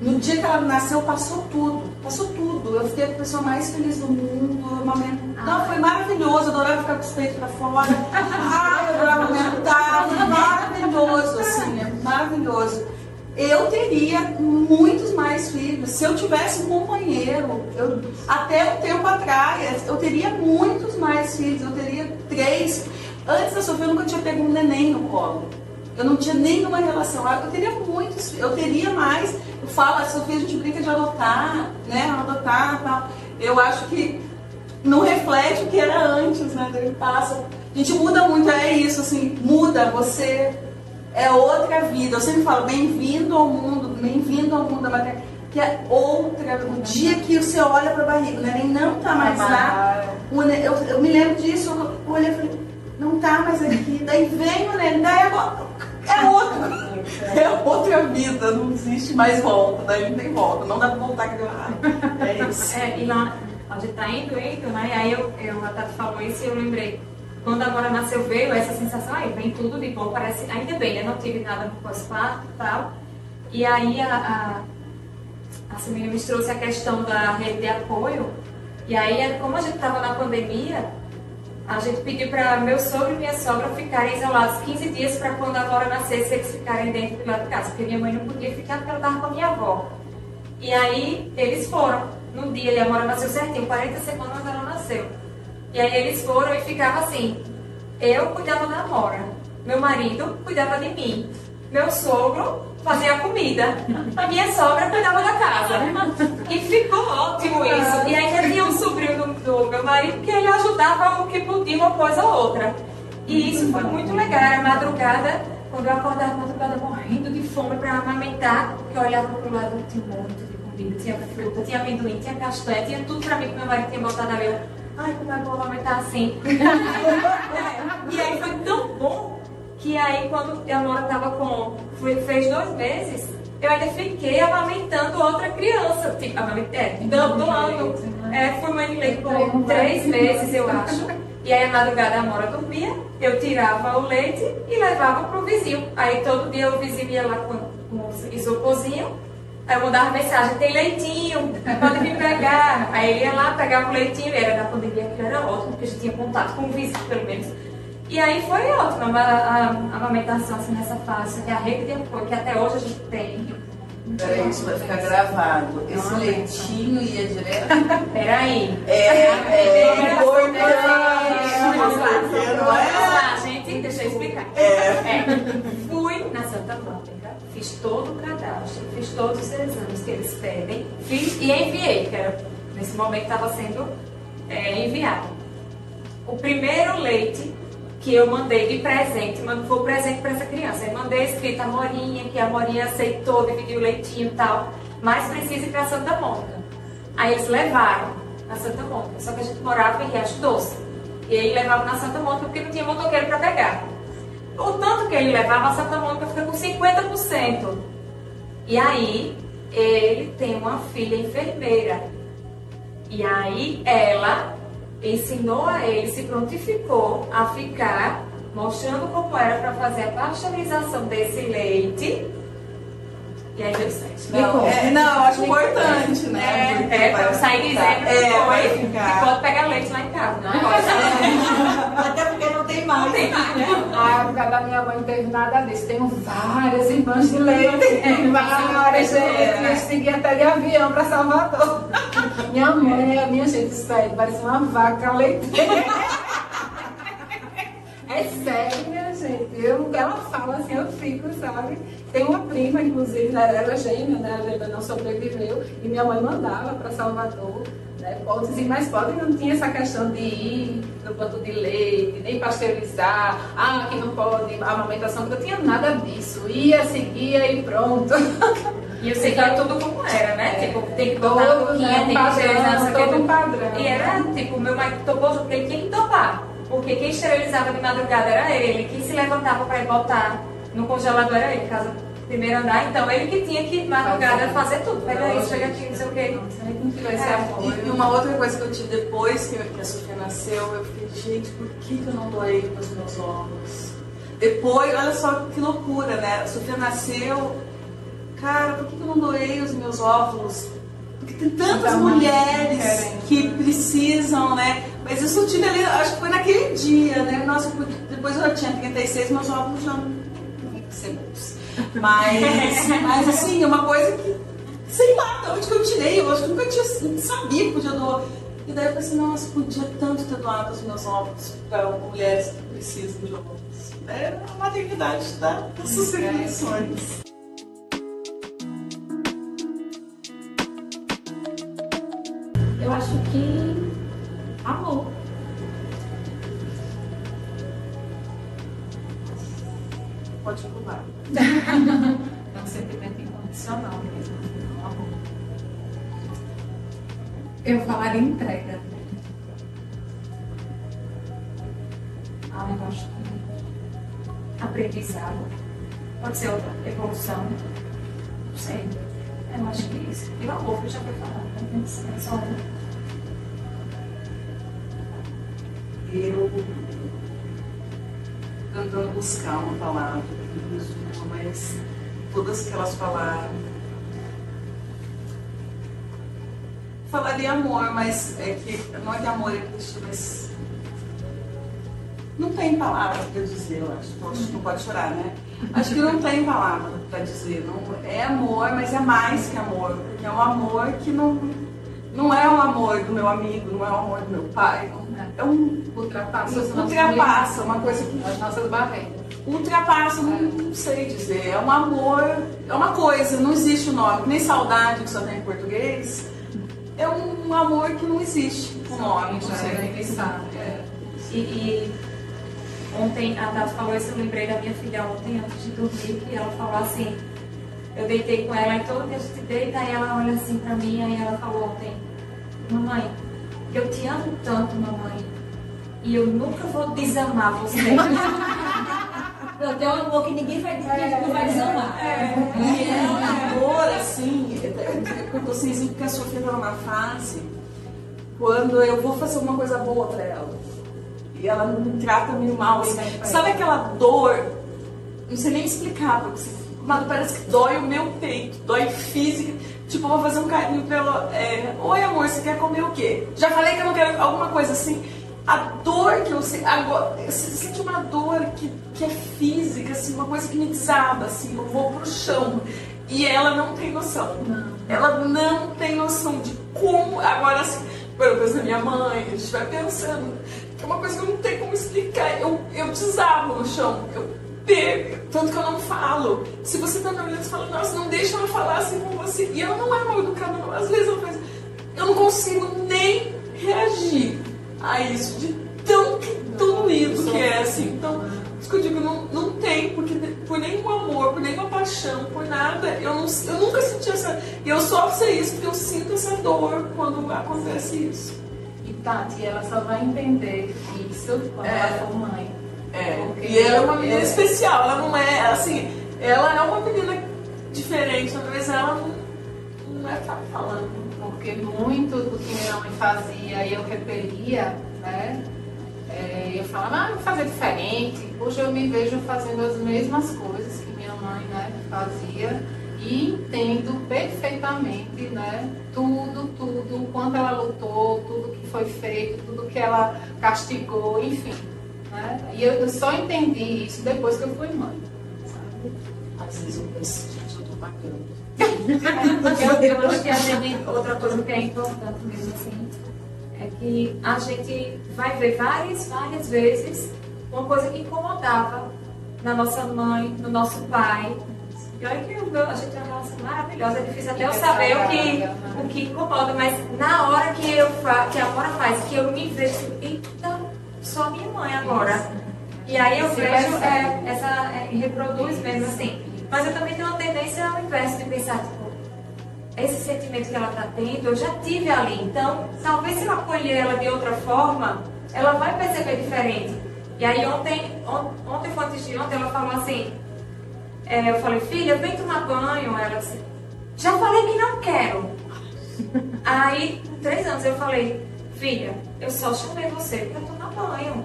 No dia que ela nasceu, passou tudo. Passou tudo. Eu fiquei a pessoa mais feliz do mundo. Momento... Não, foi maravilhoso. Adorava ficar com os peitos pra fora. [laughs] Ai, eu adorava aumentar. Foi maravilhoso, assim, é maravilhoso. Eu teria muitos mais filhos. Se eu tivesse um companheiro, eu, até um tempo atrás, eu teria muitos mais filhos. Eu teria três. Antes da Sofia, eu nunca tinha pego um neném no colo. Eu não tinha nenhuma relação. Eu teria muitos, eu teria mais. Eu falo, a Sofia, a gente brinca de adotar, né? Adotar tal. Eu acho que não reflete o que era antes, né? Ele passa. A gente muda muito, é isso, assim, muda, você é outra vida. Eu sempre falo, bem-vindo ao mundo, bem-vindo ao mundo da matéria. Que é outra, o dia que você olha para a barriga, o neném não tá mais lá. Eu, eu me lembro disso, eu olhei e falei, não tá mais aqui. Daí vem o neném, daí agora é outra. É outra vida, não existe mais volta, daí não tem volta, não dá pra voltar que É isso. É, e lá, a gente tá indo, indo, né? E aí eu, eu, a Tati falou isso e eu lembrei. Quando agora nasceu, veio essa sensação, aí vem tudo de bom, parece, ainda bem, né? Não tive nada no pós-parto e tal. E aí a, a, a Semina me trouxe a questão da rede de apoio. E aí, como a gente estava na pandemia, a gente pediu para meu sogro e minha sogra ficarem isolados 15 dias para quando a Laura nascesse eles ficarem dentro do lado de casa, porque minha mãe não podia ficar porque ela estava com a minha avó. E aí eles foram. No dia, a Laura nasceu certinho, 40 semanas ela nasceu. E aí eles foram e ficava assim. Eu cuidava da Amora, meu marido cuidava de mim, meu sogro fazia a comida, a minha sogra cuidava da casa. E ficou ótimo isso. E ainda tinha um sobrinho do, meu marido que ele ajudava o que podia uma coisa ou outra. E isso foi muito legal. Era madrugada, quando eu acordava madrugada morrendo de fome para amamentar, que eu olhava para o lado, tinha um monte de comida, tinha fruta, tinha amendoim, tinha castanha, tinha tudo para mim que meu marido tinha botado ali. Ai, como [laughs] é bom amamentar assim. e aí foi tão bom que aí quando a Nora estava com. Foi, fez dois meses, eu ainda fiquei amamentando outra criança. Tipo, é, dando, doando. É, fui mãe de leite por três meses, eu acho. E aí, a madrugada, a Mora dormia, eu tirava o leite e levava pro vizinho. Aí, todo dia, o vizinho ia lá com, com o isoporzinho Aí eu mandava mensagem, tem leitinho, pode vir pegar. Aí ele ia lá, pegava o leitinho, era da pandemia, que era ótimo, porque a gente tinha contato com o vizinho, pelo menos. E aí foi ótimo a, a, a amamentação assim, nessa fase, que a rede de apoio, que até hoje a gente tem. Peraí, isso vai ficar gravado. Esse leitinho ia direto. Peraí. É, é, é importante. Vamos lá, vamos lá, gente, deixa eu explicar. É. é. Fui na Santa Mônica fiz todo o cadastro, fiz todos os exames que eles pedem, fiz e enviei, que era, nesse momento estava sendo é, enviado. O primeiro leite que eu mandei de presente, foi presente para essa criança. Eu mandei escrito a Morinha, que a Morinha aceitou, dividir o leitinho e tal, mas precisa ir para Santa Mônica. Aí eles levaram na Santa Mônica, só que a gente morava em Riacho Doce. E aí levavam na Santa Mônica porque não tinha motoqueiro para pegar. O tanto que ele levava, a Santa Mônica fica com 50%. E aí, ele tem uma filha enfermeira. E aí, ela ensinou a ele, se prontificou a ficar mostrando como era para fazer a pasteurização desse leite e aí deu certo. Não, é, não, acho importante, né? É, é pra sair dizendo é, que foi, que pode pegar leite lá em casa, não [laughs] pode. Até mais. Tem mais, né? A época da minha mãe não teve nada disso. Tenho várias irmãs de leite. É, várias, gente. Segui até de avião para Salvador. minha mãe, minha gente, sério, parece uma vaca leiteira. É sério, minha gente. Eu, ela fala assim, eu fico, sabe? Tem uma prima, inclusive, né? ela é gêmea, né? A gêmea não sobreviveu. E minha mãe mandava para Salvador. Né? Pode dizer, mas pode não tinha essa questão de ir no ponto de leite, nem pasteurizar, ah, que não pode, a amamentação, não tinha nada disso. Ia, seguia e pronto. [laughs] E eu seguia tudo como era, né? É. Tipo, tem que botar pouquinho, né? tem que padrão, todo um padrão. E era, tipo, meu marido topou porque ele tinha que topar. Porque quem esterilizava de madrugada era ele, quem se levantava para ir botar no congelador era ele, casa primeiro andar, então ele que tinha que madrugada fazer tudo. Pega isso, chega aqui, não sei o quê. É, e, e uma outra coisa que eu tive depois que, que a Sofia nasceu, eu fiquei, gente, por que, que eu não doei os meus ovos? Depois, olha só que loucura, né? A Sofia nasceu, cara, por que, que eu não doei os meus óvulos? Porque tem tantas mulheres que precisam, né? Mas isso eu tive ali, acho que foi naquele dia, né? Nossa, depois eu tinha 36, meus óvulos já não mas, mas assim, é uma coisa que, sei lá, de onde que eu tirei, eu acho que nunca tinha, sabia que podia doar. E daí eu pensei, assim, nossa, podia tanto ter doado os meus óvulos para mulheres que precisam de óvulos. É a maternidade da, das suas Eu acho que amor. Pode pular. é um sentimento incondicional mesmo. Amor. Eu falaria entrega. Ah, eu acho que aprendizado. Pode ser outra evolução. Não sei. Eu acho que é isso. E o amor que já foi falado, né? É só um. Eu tentando buscar uma palavra que mas todas que elas falaram. Falaria amor, mas é que não é que amor é Cristo, mas não tem palavra para dizer, eu acho. Poxa, não pode chorar, né? Acho que não tem palavra para dizer. Não, é amor, mas é mais que amor, porque é um amor que não, não é o amor do meu amigo, não é o amor do meu pai, não é um ultrapassa, ultrapassa uma coisa que as nossas barreiras. Ultrapassa, não, não, sei dizer. É um amor, é uma coisa, não existe o nome, nem saudade que só tem em português. É um amor que não existe o nome, não sei. É, é. E, e ontem a Tati falou isso, eu lembrei da minha filha ontem, antes de dormir, que ela falou assim, eu deitei com ela e todo dia a gente deita, e ela olha assim pra mim, aí ela falou ontem, mamãe, eu te amo tanto, mamãe. E eu nunca vou desamar você. [laughs] Eu tenho um amor que ninguém vai, é, não vai desamar. É, e é um amor, assim, com vocês que a Sofia está numa fase quando eu vou fazer uma coisa boa para ela. E ela me trata meio mal. Assim. Sabe aquela dor? Não sei nem explicar você. Mas parece que dói o meu peito, dói física. Tipo, eu vou fazer um carinho pra ela. É, Oi, amor, você quer comer o quê? Já falei que eu não quero alguma coisa assim. A dor que eu sinto. Agora, eu sinto uma dor que, que é física, assim, uma coisa que me desaba, assim, eu vou pro chão. E ela não tem noção. Não. Ela não tem noção de como. Agora, assim, por exemplo, a minha mãe, a gente vai pensando. É uma coisa que eu não tenho como explicar. Eu, eu desabo no chão. Eu tanto que eu não falo. Se você tá me olhando, você fala, nossa, não deixa ela falar assim com você. E ela não é mal educada, não. Às vezes ela faz. Eu não consigo nem reagir a isso, de tão doído que é, assim. Então, isso que eu digo, não, não tem, porque por nenhum amor, por nenhuma paixão, por nada, eu, não, eu nunca senti essa. Eu só sei isso porque eu sinto essa dor quando acontece isso. E Tati, ela só vai entender isso quando é. ela for mãe. É, e ela é uma menina é. especial, ela não é assim, ela é uma menina diferente, talvez ela não, não é falando. Porque muito do que minha mãe fazia eu repelia, né? É, eu falava, ah, vou fazer diferente. Hoje eu me vejo fazendo as mesmas coisas que minha mãe né, fazia e entendo perfeitamente né, tudo, tudo, o quanto ela lutou, tudo que foi feito, tudo que ela castigou, enfim. Né? E eu só entendi isso depois que eu fui mãe. Sabe? Às vezes eu penso, gente, eu tô bacana. Eu, eu acho que a gente, outra coisa que é importante mesmo assim, é que a gente vai ver várias, várias vezes uma coisa que incomodava na nossa mãe, no nosso pai. E olha que a gente tem uma relação maravilhosa, é difícil até eu saber o que, o que incomoda, mas na hora que, eu fa, que a Mora faz, que eu me vejo, eita, sou minha mãe agora. E aí eu vejo é, essa, é, reproduz mesmo assim. Mas eu também tenho uma tendência ao inverso de pensar, tipo, esse sentimento que ela está tendo, eu já tive ali. Então, talvez se eu acolher ela de outra forma, ela vai perceber diferente. E aí ontem, on- ontem foi antes de ontem, ela falou assim, é, eu falei, filha, vem tomar banho. Ela disse, já falei que não quero. [laughs] Aí, com três anos, eu falei, filha, eu só chamei você pra tomar banho.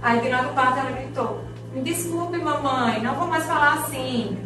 Aí, de lá do parto, ela gritou, me desculpe, mamãe, não vou mais falar assim.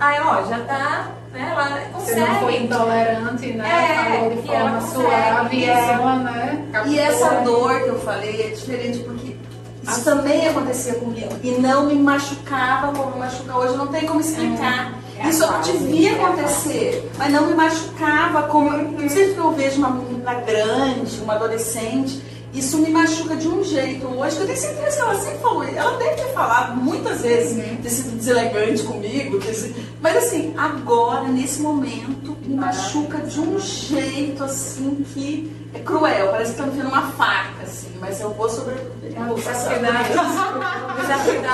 Aí, ó, já tá, né, ela Você não foi consegue. intolerante, né? É, Falou de e ela forma consegue suave e ela, né? E essa dor que eu falei é diferente porque isso também acontecia comigo e não me machucava como machuca hoje, não tem como explicar. É a isso fase, devia é acontecer, mas não me machucava como. Não sei que eu vejo uma menina grande, uma adolescente, isso me machuca de um jeito hoje, que eu tenho certeza que ela sempre falou, ela deve ter falado muitas vezes, ter sido deselegante comigo, sido- mas assim, agora, nesse momento, me machuca de um jeito assim que é cruel, parece que tá me enfiando uma faca, assim, mas eu vou sobreviver. eu vou da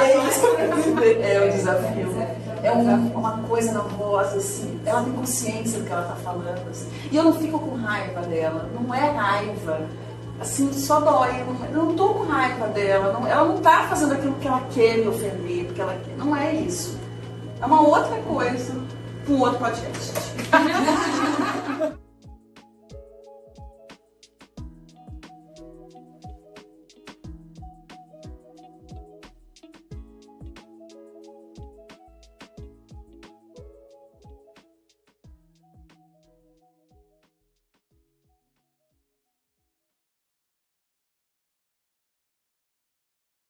É isso que. É o desafio. É um- uma coisa na voz, assim. Ela tem consciência do que ela tá falando. assim. E eu não fico com raiva dela. Não é raiva. Assim, só dói. Eu não, tô com raiva dela. não- ela não tá fazendo aquilo que ela quer me ofender, porque ela quer. Não é isso. É uma outra coisa. Um outro podcast. [laughs]